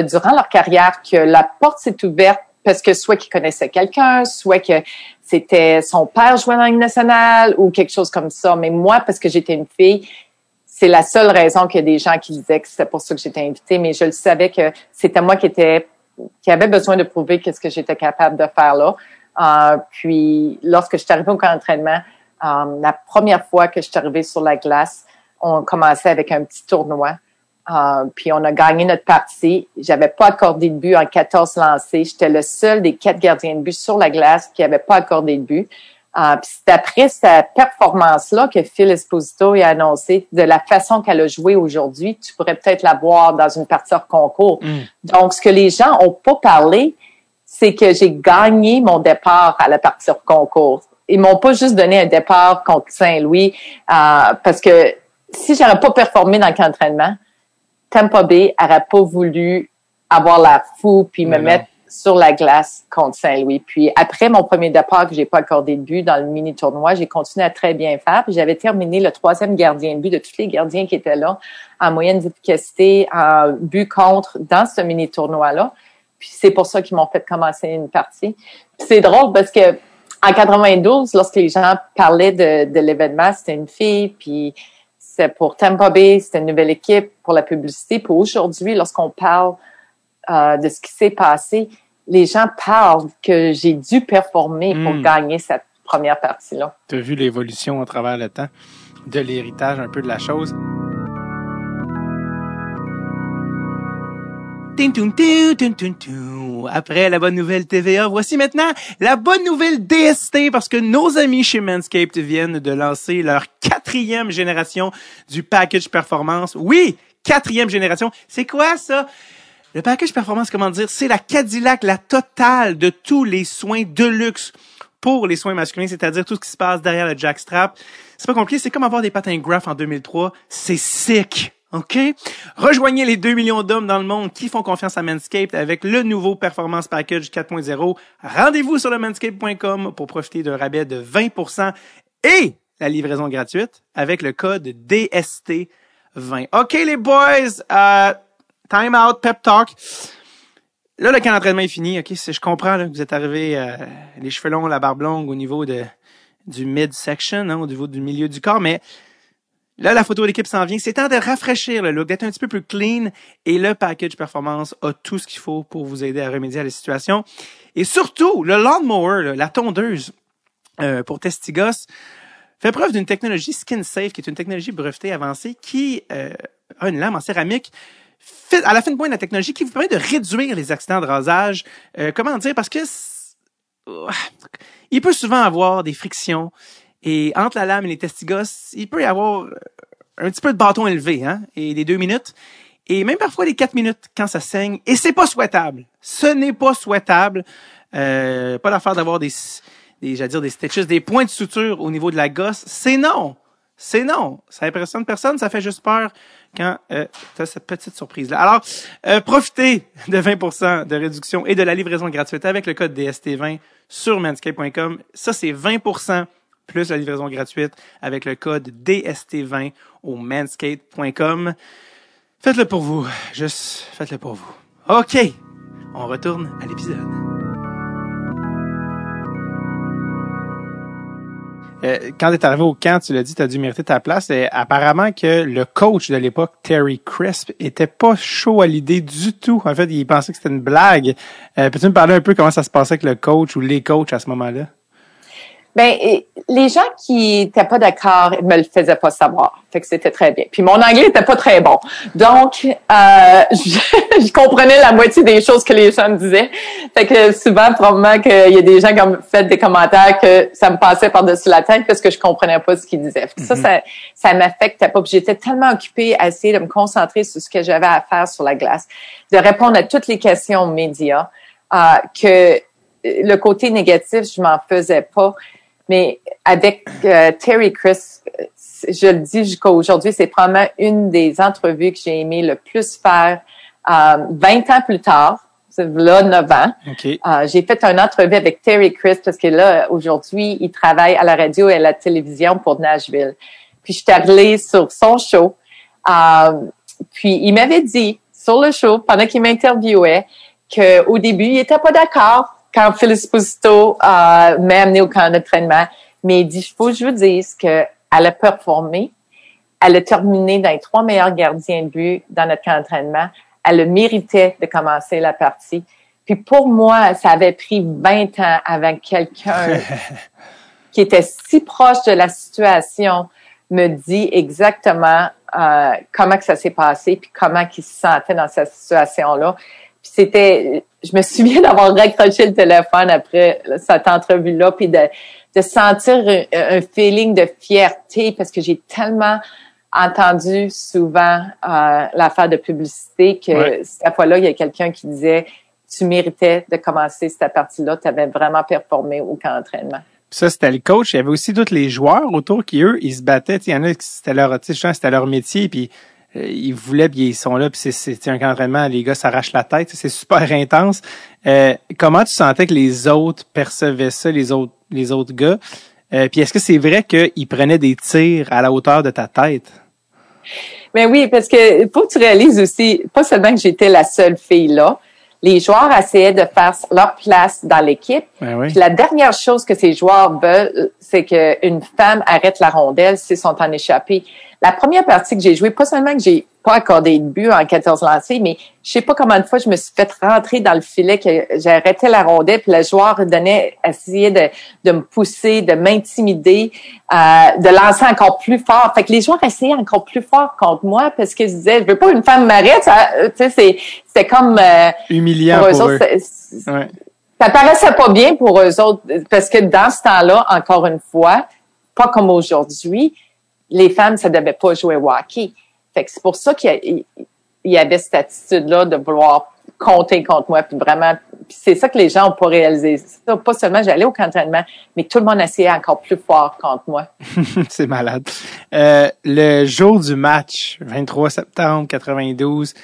durant leur carrière que la porte s'est ouverte parce que soit qu'il connaissait quelqu'un, soit que c'était son père jouait dans la nationale ou quelque chose comme ça. Mais moi, parce que j'étais une fille, c'est la seule raison qu'il y a des gens qui disaient que c'était pour ça que j'étais invitée. Mais je le savais que c'était moi qui était qui avait besoin de prouver qu'est-ce que j'étais capable de faire là. Euh, puis, lorsque je suis arrivée au camp d'entraînement, euh, la première fois que je suis arrivée sur la glace, on commençait avec un petit tournoi. Euh, puis on a gagné notre partie. J'avais pas accordé de but en 14 lancés. J'étais le seul des quatre gardiens de but sur la glace qui avait pas accordé de but. Euh, puis c'est après cette performance-là que Phil Esposito a annoncé de la façon qu'elle a joué aujourd'hui, tu pourrais peut-être la voir dans une partie hors concours. Mm. Donc, ce que les gens ont pas parlé, c'est que j'ai gagné mon départ à la partie hors concours. Ils m'ont pas juste donné un départ contre Saint-Louis euh, parce que si j'aurais pas performé dans le camp d'entraînement, Tampa Bay n'aurait pas voulu avoir la fou puis me mettre sur la glace contre Saint-Louis. Puis après mon premier départ que j'ai pas accordé de but dans le mini tournoi, j'ai continué à très bien faire. Puis j'avais terminé le troisième gardien de but de tous les gardiens qui étaient là en moyenne d'efficacité en but contre dans ce mini tournoi là. Puis c'est pour ça qu'ils m'ont fait commencer une partie. c'est drôle parce que en 92, lorsque les gens parlaient de, de l'événement, c'était une fille, puis c'est pour Tampa Bay, c'était une nouvelle équipe pour la publicité. Puis aujourd'hui, lorsqu'on parle euh, de ce qui s'est passé, les gens parlent que j'ai dû performer pour hmm. gagner cette première partie-là. Tu as vu l'évolution à travers le temps de l'héritage un peu de la chose? Après la bonne nouvelle TVA, voici maintenant la bonne nouvelle DST parce que nos amis chez Manscaped viennent de lancer leur quatrième génération du package performance. Oui, quatrième génération. C'est quoi ça? Le package performance, comment dire, c'est la Cadillac, la totale de tous les soins de luxe pour les soins masculins, c'est-à-dire tout ce qui se passe derrière le jackstrap. C'est pas compliqué, c'est comme avoir des patins Graph en 2003. C'est sick. OK? Rejoignez les 2 millions d'hommes dans le monde qui font confiance à Manscaped avec le nouveau Performance Package 4.0. Rendez-vous sur le manscaped.com pour profiter d'un rabais de 20% et la livraison gratuite avec le code DST20. OK, les boys, euh, time out, pep talk. Là, le camp d'entraînement est fini. OK, je comprends là, que vous êtes arrivé euh, les cheveux longs, la barbe longue au niveau de du mid-section, hein, au niveau du milieu du corps, mais Là, la photo de l'équipe s'en vient. C'est temps de rafraîchir le look, d'être un petit peu plus clean. Et le package performance a tout ce qu'il faut pour vous aider à remédier à la situation. Et surtout, le lawnmower, la tondeuse euh, pour Testigos, fait preuve d'une technologie skin safe, qui est une technologie brevetée avancée, qui euh, a une lame en céramique à la fin de pointe de la technologie qui vous permet de réduire les accidents de rasage. Euh, comment dire? Parce que il peut souvent avoir des frictions et entre la lame et les testigos, il peut y avoir euh, un petit peu de bâton élevé, hein, et des deux minutes, et même parfois des quatre minutes quand ça saigne. Et c'est pas souhaitable. Ce n'est pas souhaitable. Euh, pas l'affaire d'avoir des, des j'allais dire des stitches, des points de suture au niveau de la gosse. C'est non. C'est non. Ça impressionne personne. Ça fait juste peur quand euh, tu cette petite surprise-là. Alors, euh, profitez de 20% de réduction et de la livraison gratuite avec le code DST20 sur manscape.com. Ça, c'est 20% plus la livraison gratuite avec le code DST20 au manscape.com. Faites-le pour vous. Juste faites-le pour vous. OK. On retourne à l'épisode. Quand tu es arrivé au camp, tu l'as dit, tu as dû mériter ta place. Et apparemment que le coach de l'époque, Terry Crisp, était pas chaud à l'idée du tout. En fait, il pensait que c'était une blague. Euh, Peux-tu me parler un peu comment ça se passait avec le coach ou les coachs à ce moment-là? Ben, les gens qui étaient pas d'accord me le faisaient pas savoir. Fait que c'était très bien. Puis mon anglais était pas très bon. Donc, euh, [laughs] je, je, comprenais la moitié des choses que les gens me disaient. Fait que souvent, probablement qu'il y a des gens qui ont fait des commentaires que ça me passait par-dessus la tête parce que je comprenais pas ce qu'ils disaient. Ça, mm-hmm. ça, ça m'affectait pas. J'étais tellement occupée à essayer de me concentrer sur ce que j'avais à faire sur la glace, de répondre à toutes les questions médias, euh, que le côté négatif, je m'en faisais pas. Mais avec euh, Terry Chris, je le dis jusqu'à aujourd'hui, c'est probablement une des entrevues que j'ai aimé le plus faire euh, 20 ans plus tard. C'est là 9 ans. Euh, j'ai fait une entrevue avec Terry Chris parce que là, aujourd'hui, il travaille à la radio et à la télévision pour Nashville. Puis je suis allée sur son show. Euh, puis il m'avait dit sur le show, pendant qu'il m'interviewait, qu'au début, il était pas d'accord quand Phyllis Esposito euh, m'a amené au camp d'entraînement, mais il dit, il faut que je vous dise qu'elle a performé, elle a terminé dans les trois meilleurs gardiens de but dans notre camp d'entraînement, elle a mérité de commencer la partie. Puis pour moi, ça avait pris 20 ans avant quelqu'un [laughs] qui était si proche de la situation me dit exactement euh, comment que ça s'est passé puis comment il se sentait dans cette situation-là. C'était, je me souviens d'avoir raccroché le téléphone après cette entrevue-là, puis de, de sentir un, feeling de fierté parce que j'ai tellement entendu souvent euh, l'affaire de publicité que cette fois-là, il y a quelqu'un qui disait tu méritais de commencer cette partie-là, tu avais vraiment performé au camp d'entraînement. Ça, c'était le coach. Il y avait aussi tous les joueurs autour qui, eux, ils se battaient. Il y en a qui c'était leur, c'était leur métier. Puis ils voulaient, puis ils sont là, puis c'est un entraînement, les gars s'arrachent la tête, c'est super [laughs] intense. Euh, comment tu sentais que les autres percevaient ça, les autres, les autres gars? Euh, puis est-ce que c'est vrai qu'ils prenaient des tirs à la hauteur de ta tête? Ben oui, parce que faut que tu réalises aussi, pas seulement que j'étais la seule fille là, les joueurs essayaient de faire leur place dans l'équipe. Ben oui. la dernière chose que ces joueurs veulent, c'est qu'une femme arrête la rondelle s'ils sont en échappée la première partie que j'ai jouée, pas seulement que j'ai pas accordé de but en 14 lancés, mais je sais pas combien de fois je me suis fait rentrer dans le filet que j'ai arrêté la rondelle, puis le joueur donnait, essayait de, de me pousser, de m'intimider, euh, de lancer encore plus fort. Fait que les joueurs essayaient encore plus fort contre moi parce qu'ils disaient, je veux pas une femme m'arrête. Tu sais, c'est, c'est comme euh, humiliant pour, eux. Ça paraissait pas bien pour eux autres parce que dans ce temps-là, encore une fois, pas comme aujourd'hui, les femmes, ça devait pas jouer au hockey. Fait que c'est pour ça qu'il y, avait cette attitude-là de vouloir compter contre moi, puis vraiment, c'est ça que les gens ont pas réalisé. Pas seulement j'allais au entraînement, mais tout le monde essayait encore plus fort contre moi. [laughs] c'est malade. Euh, le jour du match, 23 septembre 92,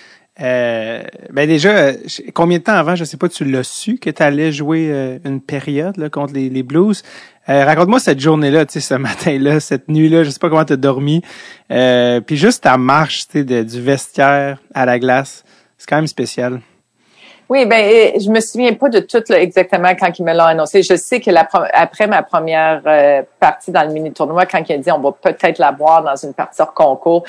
euh, ben déjà, combien de temps avant, je sais pas, tu l'as su que tu allais jouer euh, une période là, contre les Blues? Euh, raconte-moi cette journée-là, tu sais, ce [laughs] matin-là, cette nuit-là, je sais pas comment tu as dormi. Euh, puis juste ta marche, tu sais, du vestiaire à la glace, c'est quand même spécial. Oui, ben je me souviens pas de tout exactement quand il me l'a annoncé. Je sais que la, après ma première euh, partie dans le mini tournoi, quand il a dit on va peut-être la voir dans une partie hors concours,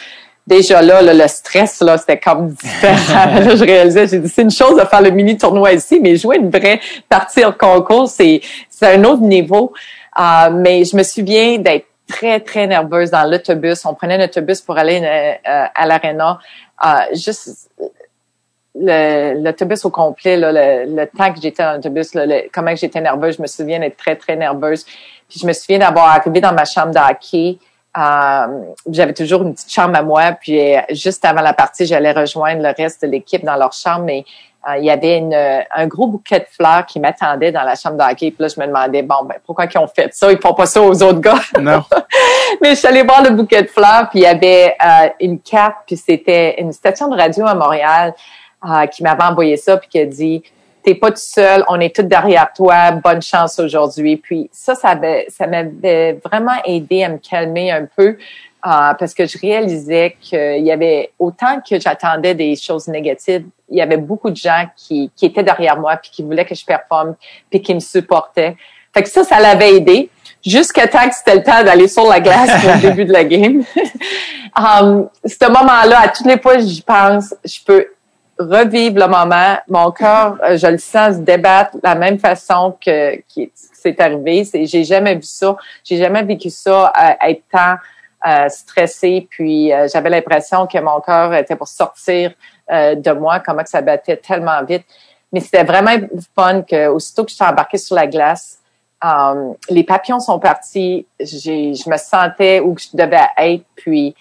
déjà là, le stress là, c'était comme différent. [laughs] là, je réalisais, j'ai dit c'est une chose de faire le mini tournoi ici, mais jouer une vraie partie hors concours, c'est c'est un autre niveau. Euh, mais je me souviens d'être très, très nerveuse dans l'autobus. On prenait l'autobus pour aller euh, à l'aréna. Euh, juste l'autobus au complet, le, temps que j'étais dans l'autobus, comment j'étais nerveuse, je me souviens d'être très, très nerveuse. Puis je me souviens d'avoir arrivé dans ma chambre d'hockey. Euh, j'avais toujours une petite chambre à moi, puis juste avant la partie, j'allais rejoindre le reste de l'équipe dans leur chambre, euh, il y avait une, un gros bouquet de fleurs qui m'attendait dans la chambre d'hockey. Puis là, je me demandais, bon, ben, pourquoi ils ont fait ça? Ils font pas ça aux autres gars. Non. [laughs] Mais je suis allée voir le bouquet de fleurs, puis il y avait euh, une carte, puis c'était une station de radio à Montréal euh, qui m'avait envoyé ça, puis qui a dit t'es pas tout seul, on est tous derrière toi, bonne chance aujourd'hui. Puis ça, ça ça m'avait vraiment aidé à me calmer un peu. Euh, parce que je réalisais qu'il y avait autant que j'attendais des choses négatives, il y avait beaucoup de gens qui, qui étaient derrière moi puis qui voulaient que je performe puis qui me supportaient. Fait que ça, ça l'avait aidé jusqu'à temps que c'était le temps d'aller sur la glace au [laughs] début de la game. [laughs] um, ce moment-là, à toutes les fois j'y pense, je peux revivre le moment. Mon corps, euh, je le sens se débattre de la même façon que c'est arrivé. C'est, j'ai jamais vu ça. J'ai jamais vécu ça à, être tant euh, stressé. Puis euh, j'avais l'impression que mon corps était pour sortir euh, de moi, comment que ça battait tellement vite. Mais c'était vraiment fun que aussitôt que je suis embarquée sur la glace, les papillons sont partis. Je me sentais où je devais être. Puis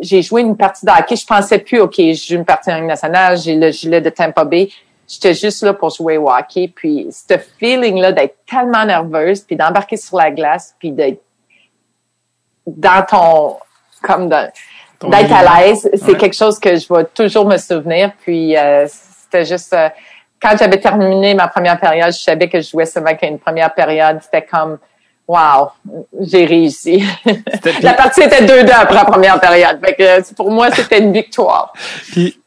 j'ai joué une partie de hockey. Je pensais plus, OK, j'ai joue une partie en nationale, j'ai le gilet de Tampa Bay. J'étais juste là pour jouer au hockey. Puis ce feeling-là d'être tellement nerveuse, puis d'embarquer sur la glace, puis d'être dans ton... comme d'être à l'aise, c'est quelque chose que je vais toujours me souvenir. Puis euh, c'était juste... Euh, quand j'avais terminé ma première période, je savais que je jouais seulement qu'une première période. C'était comme Wow, j'ai réussi. la partie était 2-2 après la première période. Fait pour moi, c'était une victoire. Puis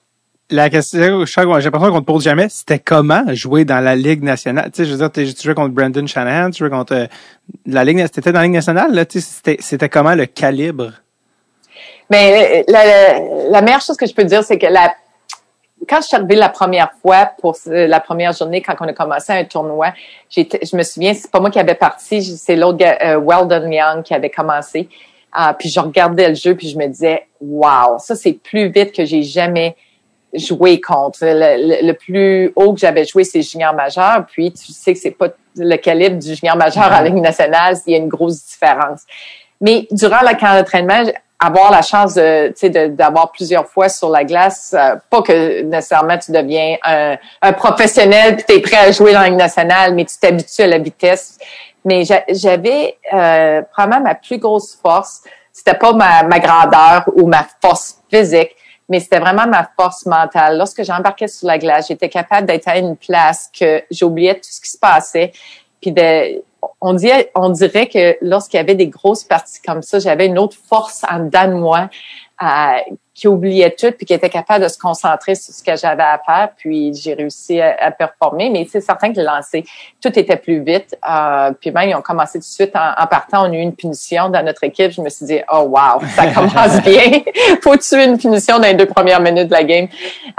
la question, j'ai l'impression qu'on te pose jamais, c'était comment jouer dans la Ligue nationale? Tu sais, je veux dire, tu jouais contre Brandon Shanahan, tu jouais contre euh, la Ligue, t'étais dans la Ligue nationale, là, tu sais, c'était, c'était comment le calibre? Mais ben, la, la meilleure chose que je peux dire, c'est que la quand je suis arrivée la première fois pour la première journée, quand on a commencé un tournoi, je me souviens, c'est pas moi qui avais parti, c'est l'autre euh, Weldon Young qui avait commencé. Ah, puis je regardais le jeu, puis je me disais, wow, ça c'est plus vite que j'ai jamais joué contre. Le, plus haut que j'avais joué, c'est junior majeur. Puis tu sais que c'est pas le calibre du junior majeur à la Ligue nationale, il y a une grosse différence. Mais durant le camp d'entraînement, avoir la chance de, d'avoir plusieurs fois sur la glace, euh, pas que nécessairement tu deviens un, un professionnel puis tu es prêt à jouer dans la Ligue nationale, mais tu t'habitues à la vitesse. Mais j'avais euh, probablement ma plus grosse force, c'était pas ma, ma grandeur ou ma force physique, mais c'était vraiment ma force mentale. Lorsque j'embarquais sur la glace, j'étais capable d'être à une place que j'oubliais tout ce qui se passait, puis de on, dirait, on dirait que lorsqu'il y avait des grosses parties comme ça, j'avais une autre force en dedans de moi qui oubliait tout puis qui était capable de se concentrer sur ce que j'avais à faire. Puis j'ai réussi à, performer. Mais c'est certain que le lancer, tout était plus vite. Euh, puis même, ils ont commencé tout de suite en, partant. On a eu une punition dans notre équipe. Je me suis dit, oh wow, ça [laughs] commence bien. Faut tuer une punition dans les deux premières minutes de la game.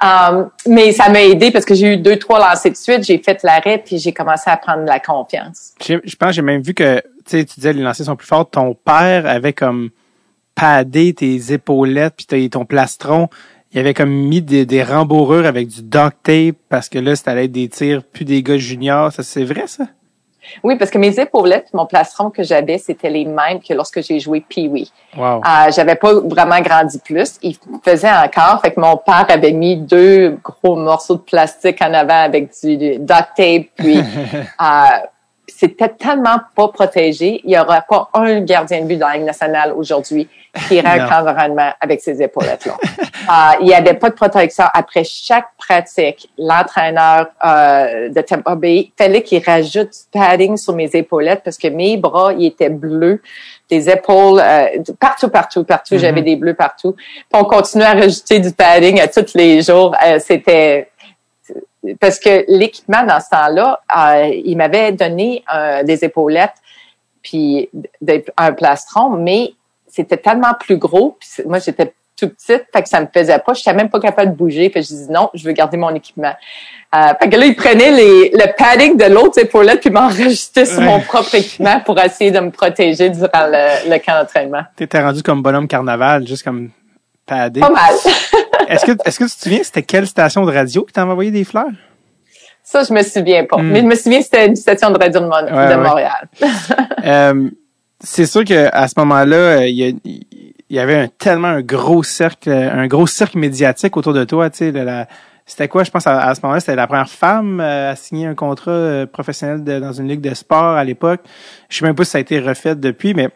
Euh, mais ça m'a aidé parce que j'ai eu deux, trois lancers de suite. J'ai fait l'arrêt puis j'ai commencé à prendre de la confiance. Je pense, j'ai même vu que, tu disais les lancers sont plus forts. Ton père avait comme padé tes épaulettes puis ton plastron. Il y avait comme mis des, des rembourrures avec du duct tape parce que là, c'était être des tirs plus des gars juniors. Ça, c'est vrai, ça? Oui, parce que mes épaulettes, mon plastron que j'avais, c'était les mêmes que lorsque j'ai joué Pee-Wee. Wow. Euh, j'avais pas vraiment grandi plus. Il faisait encore. Fait que mon père avait mis deux gros morceaux de plastique en avant avec du, duct tape. Puis [laughs] euh, c'était tellement pas protégé. Il y aura pas un gardien de but dans la Ligue nationale aujourd'hui qui irait un environnement avec ses épaulettes-là. [laughs] euh, il n'y avait pas de protection. Après chaque pratique, l'entraîneur euh, de Tampa Bay fallait qu'il rajoute du padding sur mes épaulettes parce que mes bras, ils étaient bleus des épaules, euh, partout, partout, partout. J'avais des bleus partout. Puis on continuait à rajouter du padding à tous les jours. Euh, c'était parce que l'équipement dans ce temps-là, euh, il m'avait donné des épaulettes puis un plastron, mais c'était tellement plus gros. Puis moi, j'étais tout petite, fait que ça me faisait pas. Je n'étais même pas capable de bouger. Que je dis non, je veux garder mon équipement. Euh, fait que là, il prenait les, le padding de l'autre épaulette puis m'enregistrait sur mon propre équipement pour essayer de me protéger durant le, le camp d'entraînement. T'étais rendu comme bonhomme carnaval, juste comme padding. Pas mal. [laughs] est-ce que, est-ce que tu te souviens, c'était quelle station de radio qui t'avait envoyé des fleurs? Ça, je me souviens pas. Hmm. Mais je me souviens que c'était une station de radio de, Montréal. [laughs] euh, c'est sûr que à ce moment-là, euh, il y, avait un, tellement un gros cercle, un gros cercle médiatique autour de toi. Tu sais, c'était quoi? Je pense à, ce moment-là, c'était la première femme à signer un contrat euh, professionnel dans une ligue de sport à l'époque. Je sais même pas si ça a été refait depuis, mais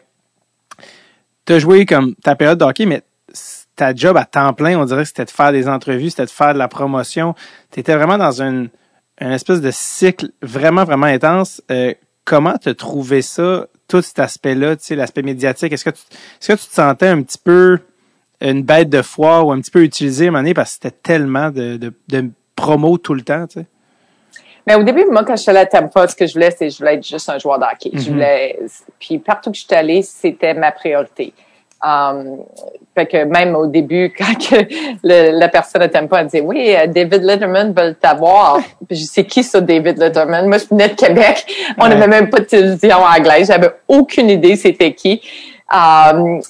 tu as joué comme ta période de hockey, mais ta job à temps plein, on dirait que c'était de faire des entrevues, c'était de faire de la promotion. Tu étais vraiment dans une un espèce de cycle vraiment, vraiment intense. Euh, comment tu as trouvé ça, tout cet aspect-là, tu sais, l'aspect médiatique? Est-ce que, tu, est-ce que tu te sentais un petit peu une bête de foire ou un petit peu utilisé à un moment donné parce que c'était tellement de, de, de promo tout le temps, tu sais? Mais au début, moi, quand je suis allée à Tampa, ce que je voulais, c'est je voulais être juste un joueur d'hockey. Je mhm. voulais, puis partout que je suis allée, c'était ma priorité. Um, fait que même au début, [laughs] quand que la personne à Tampa a dit oui, euh, David Letterman veut t'avoir. [laughs] Puis je sais qui ça, David Letterman? Moi, je venais de Québec. [laughs] On n'avait même pas de télévision anglaise. J'avais aucune idée c'était qui. Um,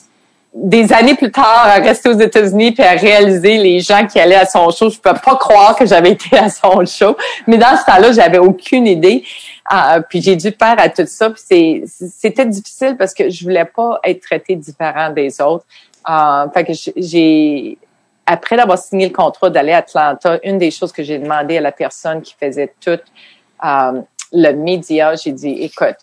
des années plus tard, à rester aux États-Unis puis à réaliser les gens qui allaient à son show, je peux pas croire que j'avais été à son show. Mais dans ce temps-là, j'avais aucune idée. Euh, puis j'ai dû faire à tout ça. C'était difficile parce que je voulais pas être traitée différent des autres. Euh, fait que j'ai après d'avoir signé le contrat d'aller à Atlanta, une des choses que j'ai demandé à la personne qui faisait tout euh, le média, j'ai dit, écoute,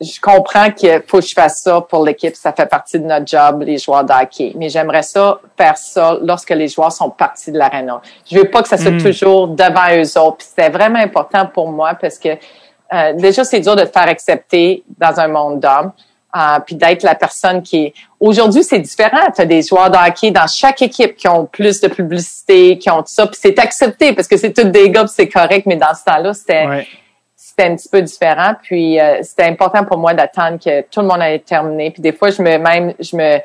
je comprends qu'il faut que je fasse ça pour l'équipe, ça fait partie de notre job, les joueurs d'hockey. Mais j'aimerais ça faire ça lorsque les joueurs sont partis de l'aréna. Je veux pas que ça soit hmm. toujours devant eux autres. c'était vraiment important pour moi parce que euh, déjà c'est dur de te faire accepter dans un monde d'hommes. Euh, puis d'être la personne qui est. Aujourd'hui, c'est différent. Tu as des joueurs de hockey dans chaque équipe qui ont plus de publicité, qui ont tout ça. Puis c'est accepté parce que c'est tous des gars, c'est correct. Mais dans ce temps-là, c'était c'était un petit peu différent. Puis euh, c'était important pour moi d'attendre que tout le monde ait terminé. Puis des fois, je me même, je me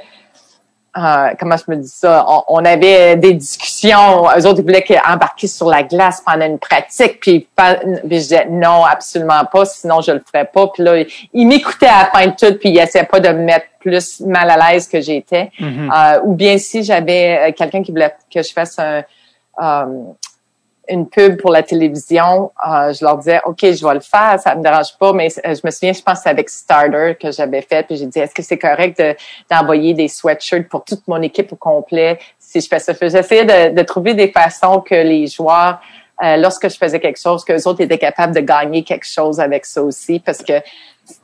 euh, comment je me dis ça? On, avait des discussions. Eux autres, ils voulaient embarquer sur la glace pendant une pratique. Puis, je disais non, absolument pas, sinon je le ferais pas. Puis là, ils m'écoutaient à la fin de tout, puis ils essayaient pas de me mettre plus mal à l'aise que j'étais. Mm-hmm. euh, ou bien si j'avais quelqu'un qui voulait que je fasse un, une pub pour la télévision, euh, je leur disais, OK, je vais le faire, ça me dérange pas, mais euh, je me souviens, je pense avec Starter que j'avais fait, puis j'ai dit, est-ce que c'est correct d'envoyer des sweatshirts pour toute mon équipe au complet si je fais ça? J'essayais de, de, trouver des façons que les joueurs, euh, lorsque je faisais quelque chose, que les autres étaient capables de gagner quelque chose avec ça aussi, parce que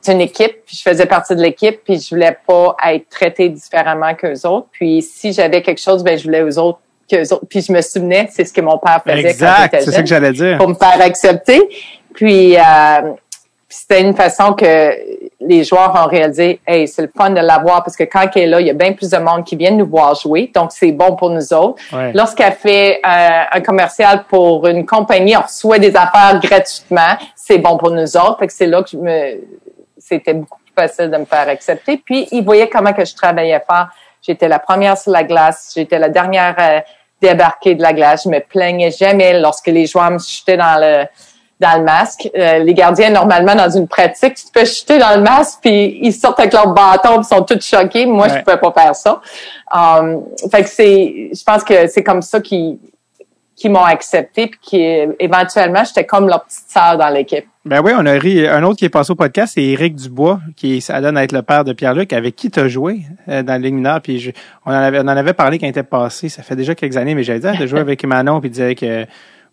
c'est une équipe, puis je faisais partie de l'équipe, puis je voulais pas être traité différemment qu'eux autres. Puis si j'avais quelque chose, ben je voulais aux autres puis je me souvenais, c'est ce que mon père faisait exact, quand c'est ça que j'allais dire. Pour me faire accepter. Puis, euh, c'était une façon que les joueurs ont réalisé, hey, c'est le fun de l'avoir parce que quand elle est là, il y a bien plus de monde qui viennent nous voir jouer, donc c'est bon pour nous autres. Lorsqu'elle fait euh, un commercial pour une compagnie, on reçoit des affaires gratuitement, c'est bon pour nous autres. Fait que c'est là que je me, c'était beaucoup plus facile de me faire accepter. Puis ils voyaient comment que je travaillais fort. J'étais la première sur la glace, j'étais la dernière euh, débarquer de la glace. Je me plaignais jamais lorsque les joueurs me chutaient dans le dans le masque. Euh, les gardiens, normalement, dans une pratique, tu te fais chuter dans le masque, puis ils sortent avec leur bâton, puis sont tous choqués. Moi, je pouvais pas faire ça. Um, fait que c'est, je pense que c'est comme ça qu'ils qui m'ont accepté, puis qui éventuellement, j'étais comme leur petite sœur dans l'équipe. Ben oui, on a ri. Un autre qui est passé au podcast, c'est Éric Dubois, qui ça donne à être le père de Pierre-Luc, avec qui tu as joué euh, dans le Ligue Puis on, en avait, on en avait parlé quand il était passé. Ça fait déjà quelques années, mais j'avais dit de jouer avec [laughs] Manon, puis disait que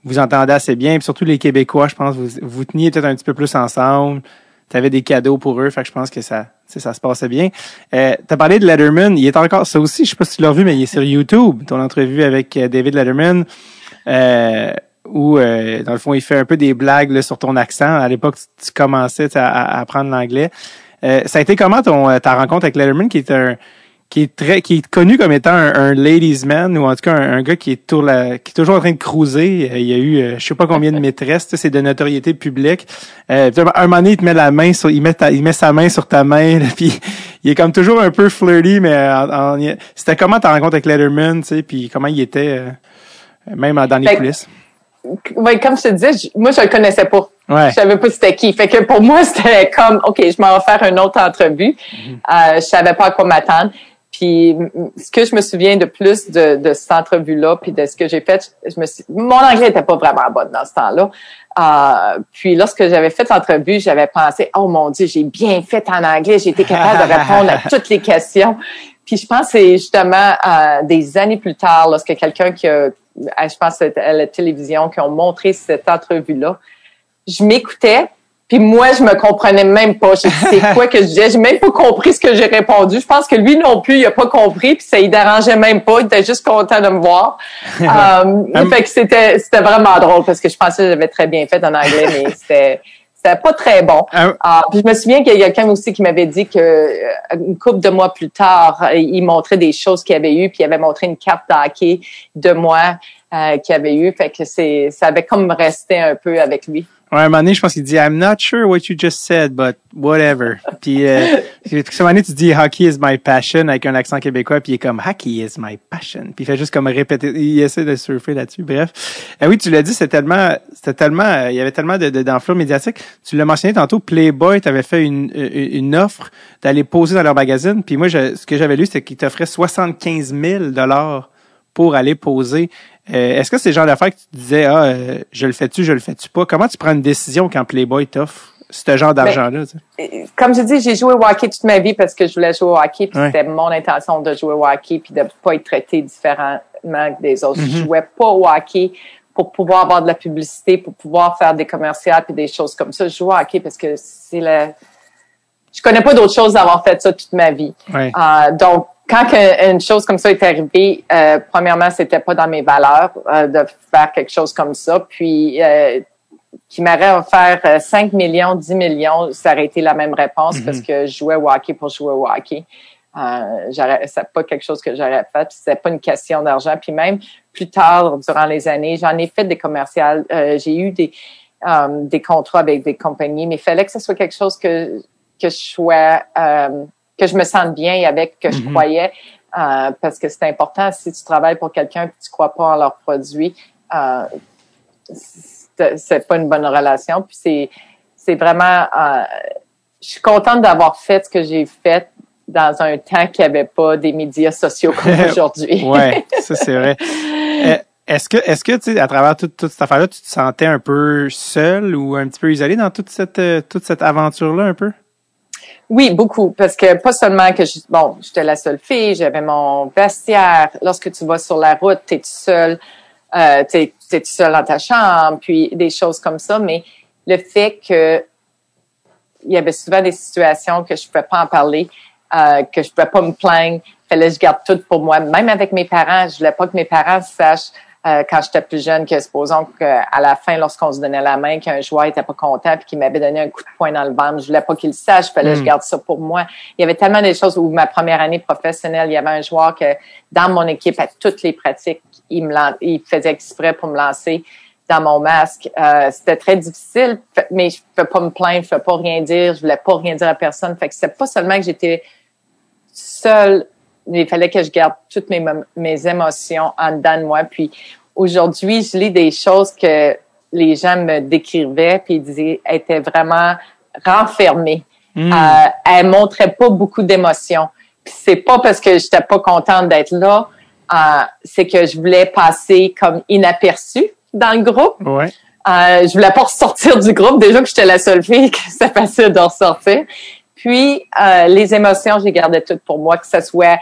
vous entendez assez bien. Puis surtout les Québécois, je pense, vous, vous teniez peut-être un petit peu plus ensemble. Tu avais des cadeaux pour eux, fait que je pense que ça, ça se passait bien. Euh, tu as parlé de Letterman, il est encore ça aussi, je sais pas si tu l'as vu, mais il est sur YouTube, ton entrevue avec euh, David Letterman. Euh, où, euh, dans le fond, il fait un peu des blagues sur ton accent. À l'époque, tu, commençais à, apprendre l'anglais. Euh, ça a été comment ton, euh, ta rencontre avec Letterman, qui est un qui est très qui est connu comme étant un, ladies man ou en tout cas un, gars qui est, tour la, qui est toujours en train de cruiser. Il y a eu je sais pas combien de [laughs] maîtresses, c'est de notoriété publique. Euh, un moment donné, il te met la main sur, il met il met sa main sur ta main, [laughs] puis il est comme toujours un peu flirty, mais c'était comment ta rencontre avec Letterman, tu sais, puis comment il était même dans les coulisses? Oui, comme je te disais, moi, je le connaissais pas. Ouais. Je savais pas c'était qui. Fait que pour moi, [laughs] c'était comme, OK, je m'en vais faire une autre entrevue. Mm euh, je savais pas à quoi m'attendre. Puis, ce que je me souviens de plus de, de cette entrevue-là, puis de ce que j'ai fait, je me suis, mon anglais était pas vraiment bon dans ce temps-là. Euh, puis, lorsque j'avais fait l'entrevue, j'avais pensé, oh mon Dieu, j'ai bien fait en anglais, j'ai été capable de répondre à [laughs] toutes les questions. Puis, je pense que c'est justement euh, des années plus tard, lorsque quelqu'un qui a je pense à la télévision, qui ont montré cette entrevue-là. Je m'écoutais, Puis moi, je me comprenais même pas. Je c'est quoi que je disais? J'ai même pas compris ce que j'ai répondu. Je pense que lui non plus, il a pas compris. Puis ça il dérangeait même pas. Il était juste content de me voir. [laughs] euh, fait que c'était, c'était vraiment drôle parce que je pensais que j'avais très bien fait en anglais, mais c'était, c'était pas très bon. Ah, puis je me souviens qu'il y a quelqu'un aussi qui m'avait dit que euh, une couple de mois plus tard, il montrait des choses qu'il avait eues, puis il avait montré une carte d'hockey de moi euh, qu'il avait eu. Fait que c'est, ça avait comme resté un peu avec lui. Ouais, à un moment donné, je pense qu'il dit I'm not sure what you just said, but whatever. [laughs] puis euh, à un moment donné, tu dis hockey is my passion avec un accent québécois, puis il est comme hockey is my passion. Puis il fait juste comme répéter, il essaie de surfer là-dessus. Bref, euh, oui, tu l'as dit, c'était tellement, c'était tellement, euh, il y avait tellement de, de médiatique. Tu l'as mentionné tantôt, Playboy t'avait fait une, une offre d'aller poser dans leur magazine. Puis moi, je, ce que j'avais lu, c'est qu'ils t'offraient 75 000 dollars pour aller poser. Euh, est-ce que c'est le genre d'affaires que tu disais, ah, euh, je le fais-tu, je le fais-tu pas? Comment tu prends une décision quand Playboy t'offre ce genre ben, d'argent-là? Euh, comme je dis, j'ai joué au hockey toute ma vie parce que je voulais jouer au hockey, puis c'était mon intention de jouer au hockey, puis de pas être traité différemment des autres. Je mm-hmm. jouais pas au hockey pour pouvoir avoir de la publicité, pour pouvoir faire des commerciaux puis des choses comme ça. Je jouais au hockey parce que c'est le... Je connais pas d'autre chose d'avoir fait ça toute ma vie. donc, quand une chose comme ça est arrivée, euh, premièrement, c'était pas dans mes valeurs euh, de faire quelque chose comme ça. Puis, euh, qui m'aurait offert 5 millions, 10 millions, ça aurait été la même réponse parce mhm. que je jouais au hockey pour jouer au hockey. Euh, c'est pas quelque chose que j'aurais fait, c'était pas une question d'argent. Puis même plus tard, durant les années, j'en ai fait des commerciales. Euh, j'ai eu des des contrats avec des compagnies, mais il fallait que ce soit quelque chose que que je sois que je me sente bien avec, que je mhm. croyais, euh, parce que c'est important. Si tu travailles pour quelqu'un et tu crois pas en leur produit, euh, c'est pas une bonne relation. Puis c'est c'est vraiment, euh, je suis contente d'avoir fait ce que j'ai fait dans un temps qu'il n'y avait pas des médias sociaux comme [laughs] aujourd'hui. ouais, ça c'est vrai. [laughs] Euh, est-ce que, est-ce que, tu sais, à travers toute, toute cette affaire-là, tu te sentais un peu seul ou un petit peu isolé dans toute cette, euh, toute cette aventure-là, un peu? Oui, beaucoup, parce que pas seulement que je, bon, j'étais la seule fille, j'avais mon vestiaire. Lorsque tu vas sur la route, t'es tout seul, euh, t'es, tout seul dans ta chambre, puis des choses comme ça. Mais le fait que il y avait souvent des situations que je pouvais pas en parler, euh, que je pouvais pas me plaindre, fallait que je garde tout pour moi. Même avec mes parents, je voulais pas que mes parents sachent euh, quand j'étais plus jeune que supposons qu'à la fin, lorsqu'on se donnait la main, qu'un joueur était pas content puis qu'il m'avait donné un coup de poing dans le ventre, je voulais pas qu'il le sache, fallait que je hmm. garde ça pour moi. Il y avait tellement de choses où ma première année professionnelle, il y avait un joueur que dans mon équipe à toutes les pratiques, il me il faisait exprès pour me lancer dans mon masque. Euh, c'était très difficile, mais je peux pas me plaindre, je peux pas rien dire, je voulais pas rien dire à personne. Fait que c'est pas seulement que j'étais seule il fallait que je garde toutes mes, mes émotions en dedans de moi. Puis aujourd'hui, je lis des choses que les gens me décrivaient, puis ils disaient étaient vraiment renfermées. Hmm. Euh, elle montrait pas beaucoup d'émotions. Puis c'est pas parce que j'étais pas contente d'être là, euh, c'est que je voulais passer comme inaperçue dans le groupe. Ouais. Euh, je voulais pas ressortir du groupe. Déjà que j'étais la seule fille, [laughs] que c'est facile de ressortir. Puis, euh, les émotions, j'ai gardé toutes pour moi, que ce soit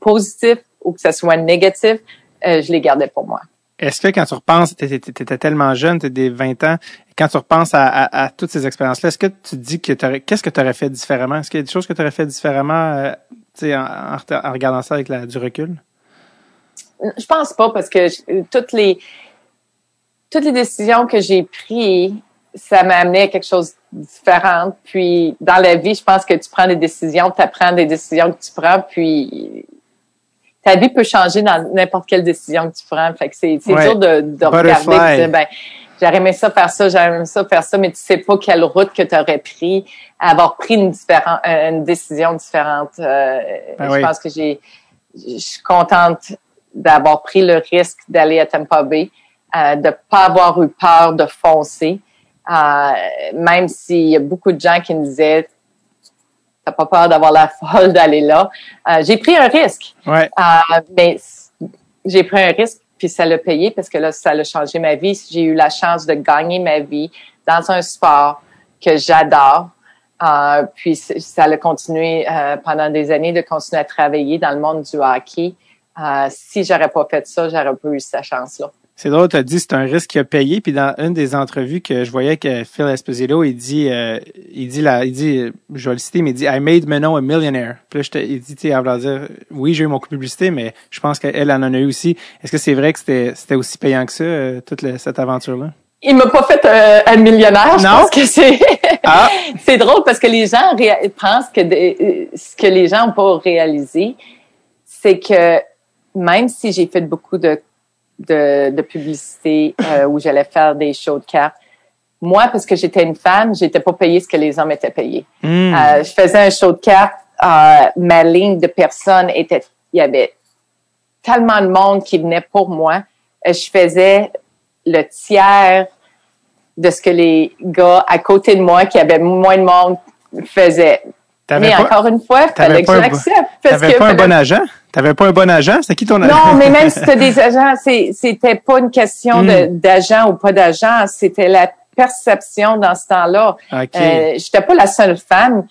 positif ou que ce soit négatif, euh, je les gardais pour moi. Est-ce que quand tu repenses, tu étais tellement jeune, tu des 20 ans, quand tu repenses à, toutes ces expériences-là, est-ce que tu dis que qu'est-ce que tu aurais fait différemment? Est-ce qu'il y a des choses que tu aurais fait différemment euh, en, en, regardant ça avec la, du recul? Je pense pas parce que toutes les toutes les décisions que j'ai prises, ça m'a amené à quelque chose de différent. Puis dans la vie, je pense que tu prends des décisions, tu apprends des décisions que tu prends, puis ta vie peut changer dans n'importe quelle décision que tu prends. Fait que c'est dur de, de regarder et ben, j'aurais aimé ça faire ça, j'aurais aimé ça faire ça, mais tu sais pas quelle route que tu aurais pris, avoir pris une, différente, euh, une décision différente. Euh, ben je pense que j'ai, je suis contente d'avoir pris le risque d'aller à Tampa Bay, euh, de pas avoir eu peur de foncer. Euh, même s'il y a beaucoup de gens qui me disaient t'as pas peur d'avoir la [laughs] folle d'aller là. Euh, j'ai pris un risque. Ouais. Euh, mais j'ai pris un risque puis ça l'a payé parce que là ça a changé ma vie. J'ai eu la chance de gagner ma vie dans un sport que j'adore. Euh, puis ça a continué pendant des années de continuer à travailler dans le monde du hockey. Si j'aurais pas fait ça, j'aurais pas eu cette chance-là. C'est drôle, tu as dit c'est un risque à payer. Puis dans une des entrevues que je voyais que Phil Esposito, il dit, euh, il dit il dit, je vais le citer, mais il dit I made Manon a millionaire. Puis là, il dit, tu sais, dire, oui, j'ai eu mon coup de publicité, mais je pense qu'elle en a eu aussi. Est-ce que c'est vrai que c'était, c'était aussi payant que ça, euh, toute cette aventure-là? Il m'a pas fait euh, un millionnaire. Je pense que c'est [laughs] ah. [laughs] c'est drôle parce que les gens pensent que ce que les gens n'ont pas réalisé, c'est que même si j'ai fait beaucoup de de, de publicité euh, où j'allais faire des shows de cartes. Moi, parce que j'étais une femme, j'étais pas payée ce que les hommes étaient payés. Hmm. Euh, je faisais un show de cartes, euh, ma ligne de personnes était, il y avait tellement de monde qui venait pour moi. Je faisais le tiers de ce que les gars à côté de moi, qui avaient moins de monde, faisaient. Mais encore une fois, il fallait que j'accepte. T'avais pas un bon agent? T'avais pas un bon agent? C'est qui ton agent? Non, mais même si c'était des [laughs] agents, c'était pas une question hmm. d'agent ou pas d'agent, c'était la perception dans ce temps-là. Okay. Euh, J'étais pas la seule femme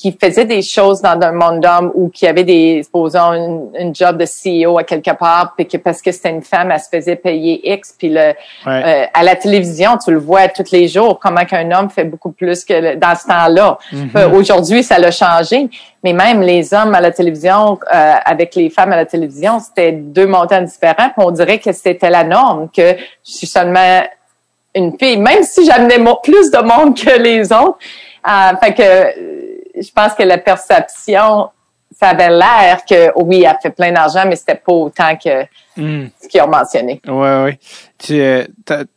qui faisait des choses dans un monde d'hommes ou qui avait des, supposons, une, job de CEO à quelque part, puis que parce que c'était une femme, elle se faisait payer X, puis le, euh, à la télévision, tu le vois tous les jours, comment qu'un homme fait beaucoup plus que dans ce temps-là. Mm-hmm. Euh, aujourd'hui, ça l'a changé, mais même les hommes à la télévision, euh, avec les femmes à la télévision, c'était deux montants différents, puis on dirait que c'était la norme, que je suis seulement une fille, même si j'amenais plus de monde que les autres. fait que je pense que la perception, ça avait l'air que oui, elle fait plein d'argent, mais c'était pas autant que hmm. ce qu'ils ont mentionné. Oui, oui. Tu, euh,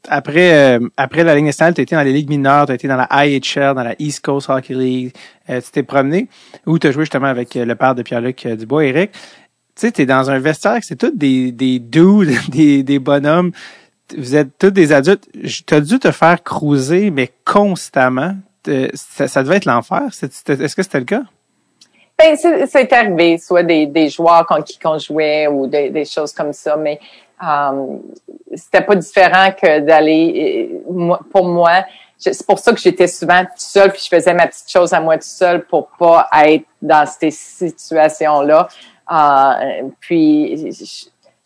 après, euh, après la Ligue nationale, tu été dans les ligues mineures, tu été dans la IHL, dans la East Coast Hockey League. Euh, tu t'es promené où tu as joué justement avec le père de Pierre-Luc Dubois, Eric. Tu sais, tu es dans un vestiaire, c'est tous des, des dudes, [laughs] des, des bonhommes. Vous êtes tous des adultes. Tu as dû te faire cruiser, mais constamment. Ça, devait être l'enfer. Est-ce que c'était le cas? Ben, c'est arrivé, soit des, des joueurs contre qui on jouait ou des, des choses comme ça, mais euh, c'était pas différent que d'aller. Euh, pour moi, c'est pour ça que j'étais souvent toute seule, puis je faisais ma petite chose à moi toute seule pour pas être dans ces situations-là. Euh, puis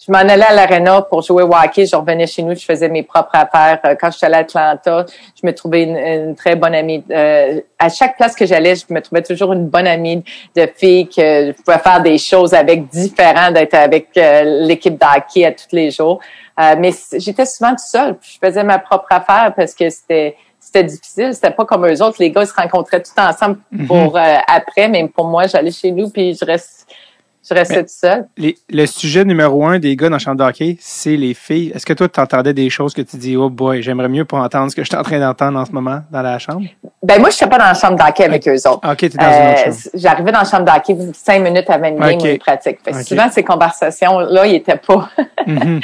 je m'en allais à l'arena pour jouer au hockey. Je revenais chez nous, je faisais mes propres affaires. Euh, quand j'étais à Atlanta, je me trouvais une, très bonne amie. Euh, à chaque place que j'allais, je me trouvais toujours une bonne amie de fille que je pouvais faire des choses avec différents d'être avec euh, l'équipe d'hockey à tous les jours. mais j'étais souvent toute seule. Je faisais ma propre affaire parce que c'était c'était difficile. C'était pas comme eux autres. Les gars ils se rencontraient tout ensemble mm-hmm. pour après, mais pour moi, j'allais chez nous puis je reste je restais tout seul. le sujet numéro un des gars dans le champ de hockey, c'est les filles. Est-ce que toi, tu entendais des choses que tu dis, oh boy, j'aimerais mieux pas entendre ce que je suis en train d'entendre en ce moment dans la chambre? Ben, moi, je suis pas dans la chambre d'hockey avec eux autres. OK, t'es dans une autre euh, chambre. J'arrivais dans la chambre d'hockey cinq minutes avant une game okay. pratique. Souvent, ces conversations-là, ils étaient pas, [laughs] [laughs] mm-hmm.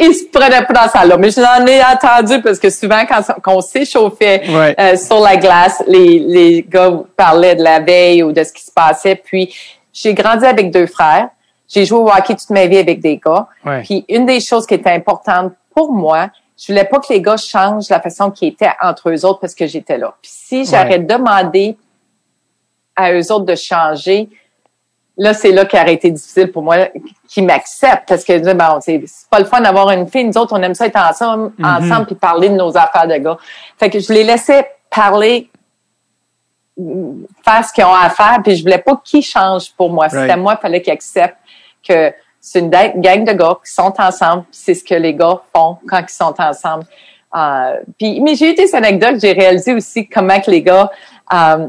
ils, se prenaient pas dans ça là. Mais j'en ai entendu parce que souvent, quand, on s'échauffait euh, sur la glace, les, les gars parlaient de la veille ou de ce qui se passait. Puis, j'ai grandi avec deux frères. J'ai joué au hockey toute ma vie avec des gars. Puis une des choses qui était importante pour moi, je voulais pas que les gars changent la façon qu'ils étaient entre eux autres parce que j'étais là. Puis si j'aurais demandé à eux autres de changer, là, c'est là qu'il aurait été difficile pour moi qu'ils m'acceptent parce que bon, c'est pas le fun d'avoir une fille. Nous autres, on aime ça être ensemble, mm-hmm. ensemble puis parler de nos affaires de gars. Fait que je les laissais parler faire ce qu'ils ont à faire, puis je voulais pas qu'ils changent pour moi. C'était moi, il fallait qu'ils acceptent que c'est une gang de gars qui sont ensemble, c'est ce que les gars font quand ils sont ensemble. Euh, puis, mais j'ai eu des anecdotes, j'ai réalisé aussi comment que les gars euh,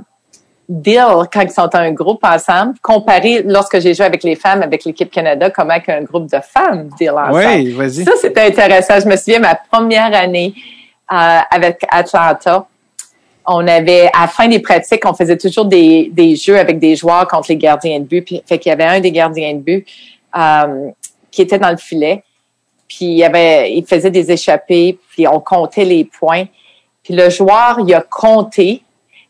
deal quand ils sont un groupe ensemble, comparé lorsque j'ai joué avec les femmes, avec l'équipe Canada, comment qu'un groupe de femmes deal ensemble. Oui, vas-y. Ça, c'était intéressant. Je me souviens, ma première année euh, avec Atlanta, on avait, à la fin des pratiques, on faisait toujours des, des jeux avec des joueurs contre les gardiens de but. Puis, fait qu'il y avait un des gardiens de but euh, qui était dans le filet. Puis il, avait, il faisait des échappées, puis on comptait les points. Puis le joueur, il a compté,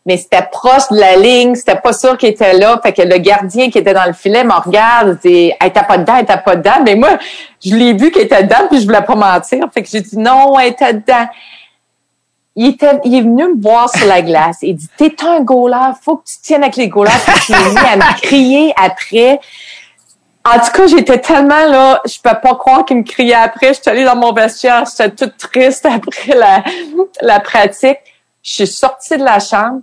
mais c'était proche de la ligne, c'était pas sûr qu'il était là. Fait que le gardien qui était dans le filet me regarde, dit « Elle était pas dedans, elle était pas dedans. » Mais moi, je l'ai vu qu'elle était dedans, puis je voulais pas mentir. Fait que j'ai dit « Non, elle était dedans. » il, était, il est venu me voir sur la glace. Il dit, t'es un goaler, faut que tu tiennes avec les goalers. Puis il est mis à me crier après. En tout cas, j'étais tellement là, je peux pas croire qu'il me criait après. Je suis allée dans mon vestiaire, j'étais toute triste après la, la pratique. Je suis sortie de la chambre.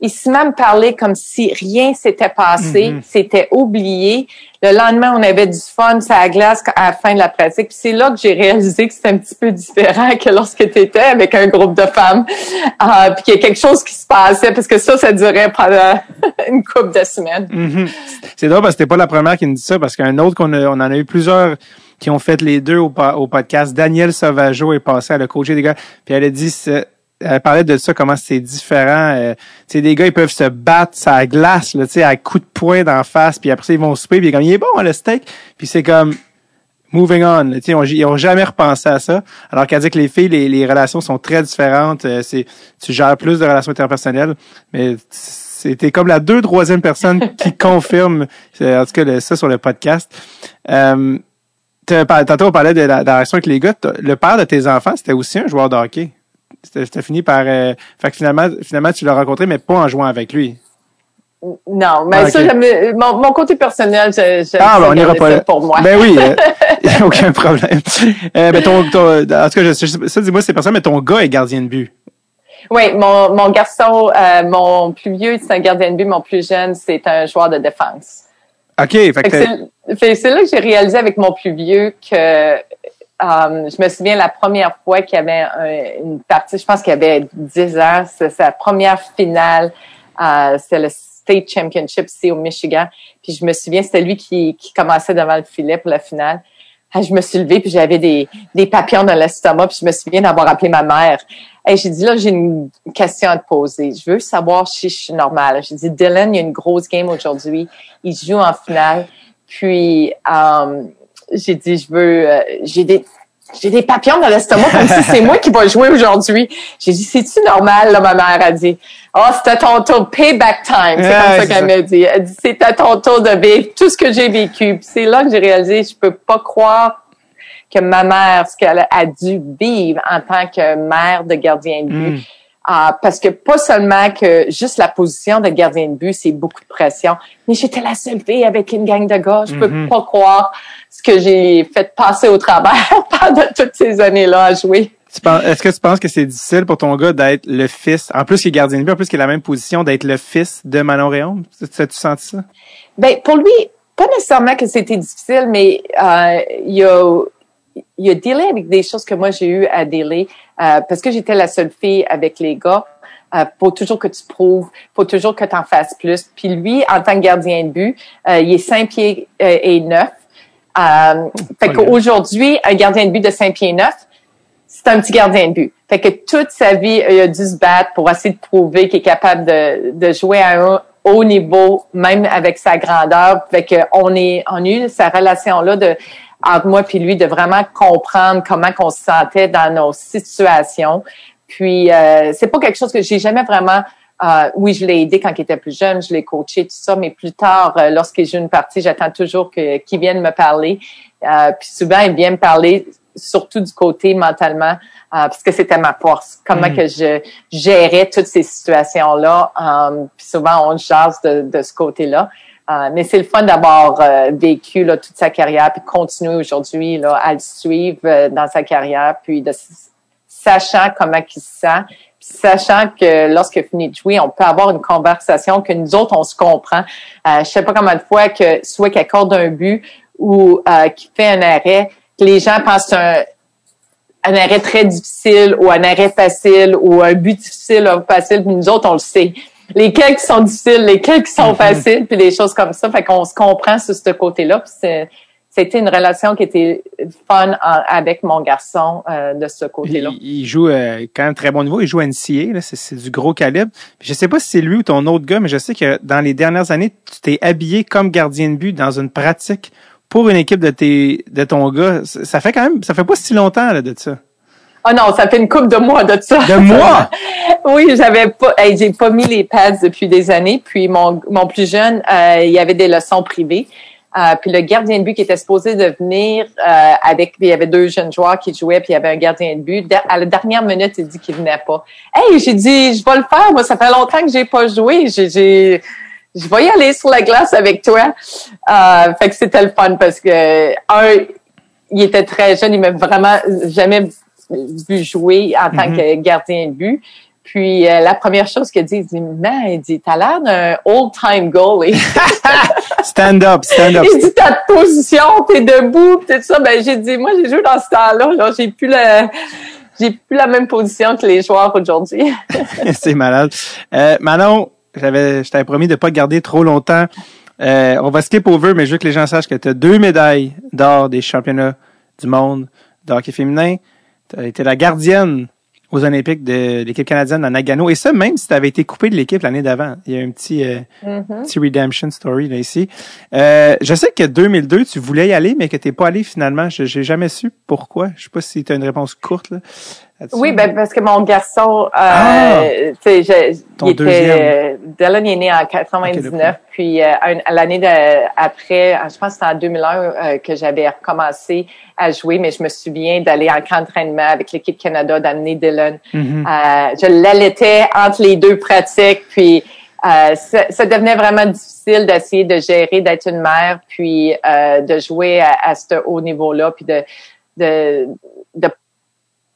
Il s'est même parlé comme si rien s'était passé, Mhm. c'était oublié. Le lendemain, on avait du fun, ça glace à la fin de la pratique. Puis c'est là que j'ai réalisé que c'était un petit peu différent que lorsque tu étais avec un groupe de femmes. Euh, puis qu'il y a quelque chose qui se passait, parce que ça, ça durait pendant [laughs] une couple de semaines. Mhm. C'est drôle parce que c'était pas la première qui me dit ça, parce qu'un autre qu'on on en a eu plusieurs qui ont fait les deux au, podcast. Daniel Sauvageau est passé à le coacher des gars, puis elle a dit, elle parlait de ça, comment c'est différent. Euh, tu des gars, ils peuvent se battre la glace, là, tu sais, à coups de poing d'en face, puis après ça, ils vont souper, puis comme, il est bon, hein, le steak? Puis c'est comme, moving on. Tu sais, ils ont- ils ont jamais repensé à ça. Alors qu'elle dit que les filles, les, les relations sont très différentes. Euh, c'est, tu gères plus de relations interpersonnelles, mais c'était comme la deux, troisième personne [laughs] qui confirme, euh, en tout cas, le- ça sur le podcast. Euh, tantôt, on parlait de la, de la relation avec les gars. Le père de tes enfants, c'était aussi un joueur de hockey. C'était fini par... Euh, fait que finalement, finalement, tu l'as rencontré, mais pas en jouant avec lui. Non, mais Ah, ça, j'aime- mon, mon côté personnel, je, je Ah, ben, on n'ira pas ça pour moi. Ben oui, euh, [laughs] [laughs] aucun problème. Euh, ben ton, ton- en tout cas, je, ça, dis-moi, c'est personne, mais ton gars est gardien de but. Oui, mon, mon garçon, euh, mon plus vieux, c'est un gardien de but, mon plus jeune, c'est un joueur de défense. OK, fait fait que c'est là que j'ai réalisé avec mon plus vieux que euh, je me souviens la première fois qu'il y avait un- une partie, je pense qu'il y avait 10 ans, c'est sa première finale, euh, c'était le State Championship ici au Michigan. Puis je me souviens, c'était lui qui, qui commençait devant le filet pour la finale. Ah, je me suis levée, puis j'avais des, des papillons dans l'estomac, puis je me souviens d'avoir appelé ma mère. Et j'ai dit, là, j'ai une question à te poser. Je veux savoir si je suis normale. J'ai dit, Dylan, il y a une grosse game aujourd'hui. Il joue en finale. Puis, euh, j'ai dit, je veux, euh, j'ai des, j'ai des papillons dans l'estomac comme si c'est moi qui va jouer aujourd'hui. J'ai dit, c'est-tu normal, là, ma mère a dit. Oh, c'était ton tour, payback time. C'est comme ça qu'elle m'a dit. Elle dit, c'était ton tour de vivre tout ce que j'ai vécu. Puis c'est là que j'ai réalisé, je peux pas croire que ma mère, ce qu'elle a dû vivre en tant que mère de gardien de but. Mm. Ah, parce que pas seulement que juste la position de gardien de but, c'est beaucoup de pression, mais j'étais la seule fille avec une gang de gars. Je peux Mhm. pas croire ce que j'ai fait passer au travers [laughs] pendant toutes ces années-là à jouer. est-ce que tu penses que c'est difficile pour ton gars d'être le fils, en plus qu'il est gardien de but, en plus qu'il a la même position, d'être le fils de Manon Réaume? Tu tu senti ça? Ben pour lui, pas nécessairement que c'était difficile, mais euh, il a il a dealé avec des choses que moi j'ai eu à dealer euh, parce que j'étais la seule fille avec les gars. Euh, faut toujours que tu prouves, faut toujours que tu en fasses plus. Puis lui, en tant que gardien de but, euh, il est 5 pieds euh, et 9. Euh, fait qu'aujourd'hui, un gardien de but de 5 pieds 9, c'est un petit gardien de but. Fait que toute sa vie, il a dû se battre pour essayer de prouver qu'il est capable de, de jouer à un haut niveau, même avec sa grandeur. Fait que on est, on a eu sa relation là de entre moi puis lui de vraiment comprendre comment qu'on se sentait dans nos situations. Puis euh, c'est pas quelque chose que j'ai jamais vraiment. euh, oui, je l'ai aidé quand il était plus jeune, je l'ai coaché tout ça, mais plus tard, euh, lorsqu'il joue une partie, j'attends toujours que qu'il vienne me parler. Euh, puis souvent, il vient me parler surtout du côté mentalement, euh, parce que c'était ma force. Comment Mm. que je gérais toutes ces situations-là. Euh, puis souvent, on jase de, de ce côté-là. Euh, mais c'est le fun d'avoir euh, vécu là, toute sa carrière, puis continuer aujourd'hui là, à le suivre euh, dans sa carrière, puis de sachant comment il se sent, puis sachant que lorsqu'il finit de jouer, on peut avoir une conversation que nous autres, on se comprend. Euh, je sais pas combien de fois que soit qu'il accorde un but ou euh, qu'il fait un arrêt, les gens pensent un, un arrêt très difficile ou un arrêt facile ou un but difficile ou facile, puis nous autres, on le sait. Lesquels qui sont difficiles, lesquels qui sont faciles, puis des choses comme ça. Fait qu'on se comprend sur ce côté-là. C'était une relation qui était fun en- avec mon garçon euh, de ce côté-là. Il, il joue euh, quand même très bon niveau. Il joue à NCA, c'est du gros calibre. Puis je sais pas si c'est lui ou ton autre gars, mais je sais que dans les dernières années, tu t'es habillé comme gardien de but dans une pratique pour une équipe de tes de ton gars. Ça fait quand même, ça fait pas si longtemps là, de ça. Ah non, ça fait une couple de mois de ça. De mois? [laughs] oui, j'avais pas, hey, j'ai pas mis les pads depuis des années. Puis mon, mon plus jeune, euh, il y avait des leçons privées. Euh, puis le gardien de but qui était supposé de venir euh, avec, puis il y avait deux jeunes joueurs qui jouaient, puis il y avait un gardien de but. À la dernière minute, il dit qu'il venait pas. Hey, j'ai dit, je vais le faire. Moi, ça fait longtemps que j'ai pas joué. J'ai, je vais y aller sur la glace avec toi. Euh, fait que c'était le fun parce que un, il était très jeune, il m'a vraiment jamais vu jouer en tant Mm-hmm. que gardien de but. Puis euh, la première chose qu'il dit, il dit, man, il dit, t'as l'air d'un old-time goalie. [laughs] Stand up, stand up. il dit, ta position, t'es debout, tout ça. Ben, j'ai dit, moi, j'ai joué dans ce temps-là, là, j'ai plus la, j'ai plus la même position que les joueurs aujourd'hui. [laughs] c'est malade. Euh, Manon, j'avais, je t'avais promis de pas garder trop longtemps. Euh, on va skip over, mais je veux que les gens sachent que tu as deux médailles d'or des championnats du monde de hockey féminin. Tu as été la gardienne aux Olympiques de l'équipe canadienne à Nagano. Et ça, même si tu avais été coupé de l'équipe l'année d'avant. Il y a un petit, euh, petit redemption story là ici. Euh, je sais que 2002, tu voulais y aller, mais que t'es pas allé finalement. Je J'ai jamais su pourquoi. Je sais pas si tu as une réponse courte là. Oui, ben parce que mon garçon, euh, Ah! tu sais, il était, euh, Dylan est né en Ok, 99, le puis euh, l'année après, je pense que c'était en 2001 euh, que j'avais recommencé à jouer, mais je me souviens d'aller en camp d'entraînement avec l'équipe Canada, d'amener Dylan. Euh, je l'allaitais entre les deux pratiques, puis euh, ça, ça devenait vraiment difficile d'essayer de gérer, d'être une mère, puis euh, de jouer à, à ce haut niveau-là, puis de, de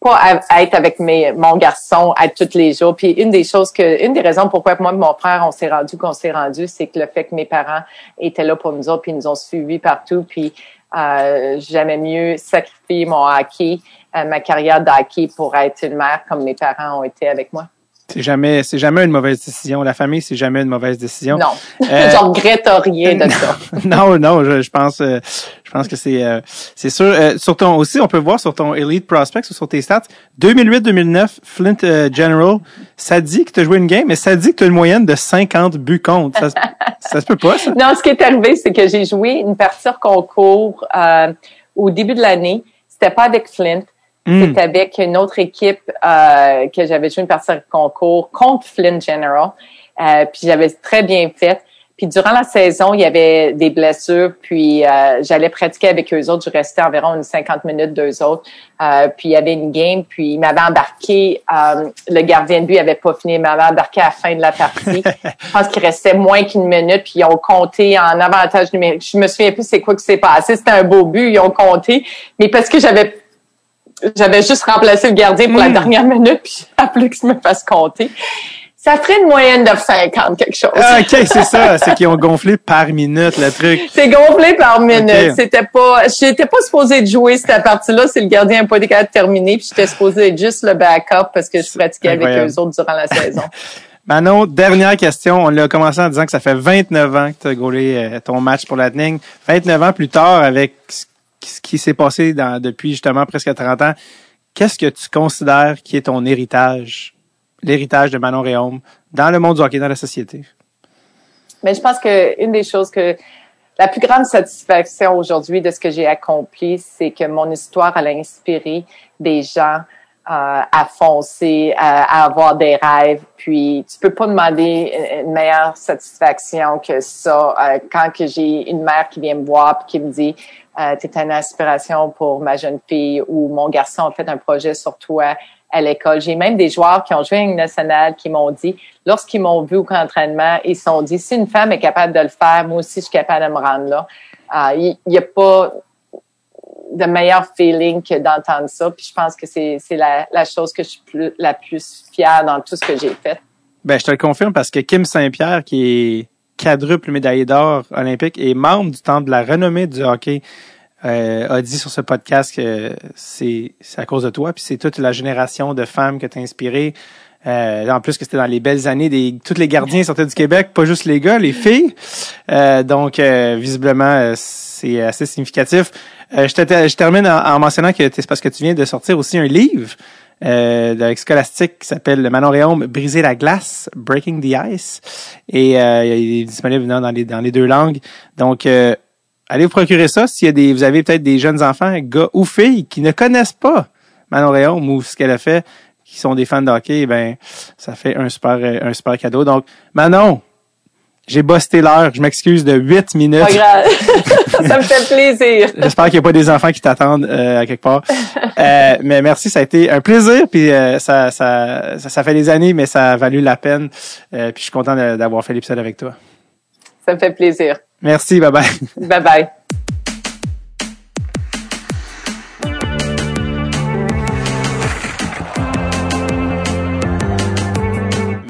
pas à, être avec mes, mon garçon à tous les jours. Puis une des choses que, une des raisons pourquoi moi et mon frère on s'est rendu qu'on s'est rendu, c'est que le fait que mes parents étaient là pour nous autres, puis ils nous ont suivis partout, puis euh, j'aimais mieux sacrifier mon hockey, euh, ma carrière de hockey pour être une mère comme mes parents ont été avec moi. C'est jamais, c'est jamais une mauvaise décision. La famille, c'est jamais une mauvaise décision. Non, Euh, [laughs] je regrette rien de ça. [laughs] non, non, je, je pense, euh, je pense que c'est, euh, c'est sûr. Euh, sur ton aussi, on peut voir sur ton Elite Prospects ou sur tes stats, 2008-2009, Flint euh, General, ça dit que tu as joué une game, mais ça dit que tu as une moyenne de 50 buts contre. Ça, se- [laughs] ça se peut pas, ça? Non, ce qui est arrivé, c'est que j'ai joué une partie hors concours euh, au début de l'année. C'était pas avec Flint. Hmm. C'était avec une autre équipe euh, que j'avais joué une partie hors concours contre Flint General. Euh, puis j'avais très bien fait. Puis durant la saison, il y avait des blessures, puis euh, j'allais pratiquer avec eux autres. Je restais environ une 50 minutes d'eux autres. Euh, puis il y avait une game, puis il m'avait embarqué. euh, le gardien de but avait pas fini, il m'avait embarqué à la fin de la partie. [laughs] Je pense qu'il restait moins qu'une minute, puis ils ont compté en avantage numérique. Je me souviens plus c'est quoi qui s'est passé. C'était un beau but, ils ont compté, mais parce que j'avais j'avais juste remplacé le gardien pour la Mm. dernière minute, puis [laughs] appelé qu'il me fasse compter. Ça ferait une moyenne de 50 quelque chose. Ah, ok, c'est ça. C'est qu'ils ont gonflé par minute le truc. [laughs] C'est gonflé par minute. Ok. C'était pas, j'étais pas supposée de jouer cette partie-là. C'est le gardien n'a pas été capable de terminer. Puis j'étais supposée être juste le backup parce que je pratiquais avec eux autres durant la saison. [laughs] Manon, dernière question. On l'a commencé en disant que ça fait 29 ans que tu as gaulé euh, ton match pour Lightning. 29 ans plus tard, avec ce qui s'est passé depuis justement presque 30 ans, qu'est-ce que tu considères qui est ton héritage, l'héritage de Manon Réaume dans le monde du hockey, dans la société? Mais je pense que une des choses que la plus grande satisfaction aujourd'hui de ce que j'ai accompli, c'est que mon histoire a inspiré des gens euh, à foncer, à, à avoir des rêves. Puis tu peux pas demander une meilleure satisfaction que ça euh, quand que j'ai une mère qui vient me voir puis qui me dit euh, une inspiration pour ma jeune fille ou mon garçon a fait un projet sur toi à l'école. J'ai même des joueurs qui ont joué à une nationale qui m'ont dit, lorsqu'ils m'ont vu au camp d'entraînement, ils se sont dit, si une femme est capable de le faire, moi aussi, je suis capable de me rendre là. Euh, Il n'y a pas de meilleur feeling que d'entendre ça. Puis je pense que c'est la, la chose que je suis la plus fière dans tout ce que j'ai fait. Ben, je te le confirme parce que Kim Saint-Pierre, qui est quadruple médaillé d'or olympique et membre du Temple de la renommée du hockey, euh, a dit sur ce podcast que c'est à cause de toi, puis c'est toute la génération de femmes que tu as inspiré. Euh, en plus que c'était dans les belles années des tous les gardiens sortaient du Québec, pas juste les gars, les filles. Euh, donc euh, visiblement euh, c'est assez significatif. Je, te- je termine en, en mentionnant que c'est parce que tu viens de sortir aussi un livre euh, Scholastic qui s'appelle Le Manon Réaume Briser la glace, Breaking the Ice. Et euh, il est disponible dans, les, dans les deux langues. Donc, euh, allez vous procurer ça s'il vous avez peut-être des jeunes enfants, gars ou filles, qui ne connaissent pas Manon Réaume ou ce qu'elle a fait, qui sont des fans de hockey, ben ça fait un super, euh, un super cadeau. Donc, Manon, j'ai busté l'heure. Je m'excuse de 8 minutes. Pas grave. [laughs] ça me fait plaisir. J'espère qu'il n'y a pas des enfants qui t'attendent euh, à quelque part. [laughs] Euh, mais merci, ça a été un plaisir. Puis euh, ça, ça, ça, ça fait des années, mais ça a valu la peine. Euh, puis je suis content d'avoir fait l'épisode avec toi. Ça me fait plaisir. Merci, bye bye. Bye bye.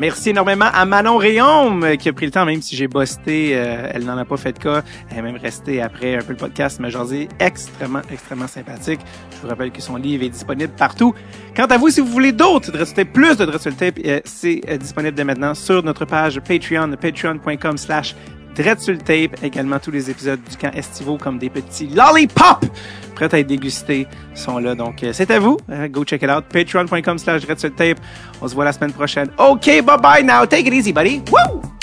Merci énormément à Manon Réaume euh, qui a pris le temps, même si j'ai bossé, euh, elle n'en a pas fait de cas. Elle est même restée après un peu le podcast, mais j'en ai extrêmement, extrêmement sympathique. Je vous rappelle que son livre est disponible partout. Quant à vous, si vous voulez d'autres Dress Tape, plus de Dress Tape, euh, c'est disponible dès maintenant sur notre page Patreon, patreon.com slash Dread sur tape, également tous les épisodes du camp estivaux comme des petits lollipops prêts à être dégustés sont là. Donc, c'est à vous. go check it out. Patreon.com slash tape. On se voit la semaine prochaine. OK, bye bye now. Take it easy, buddy. Woo!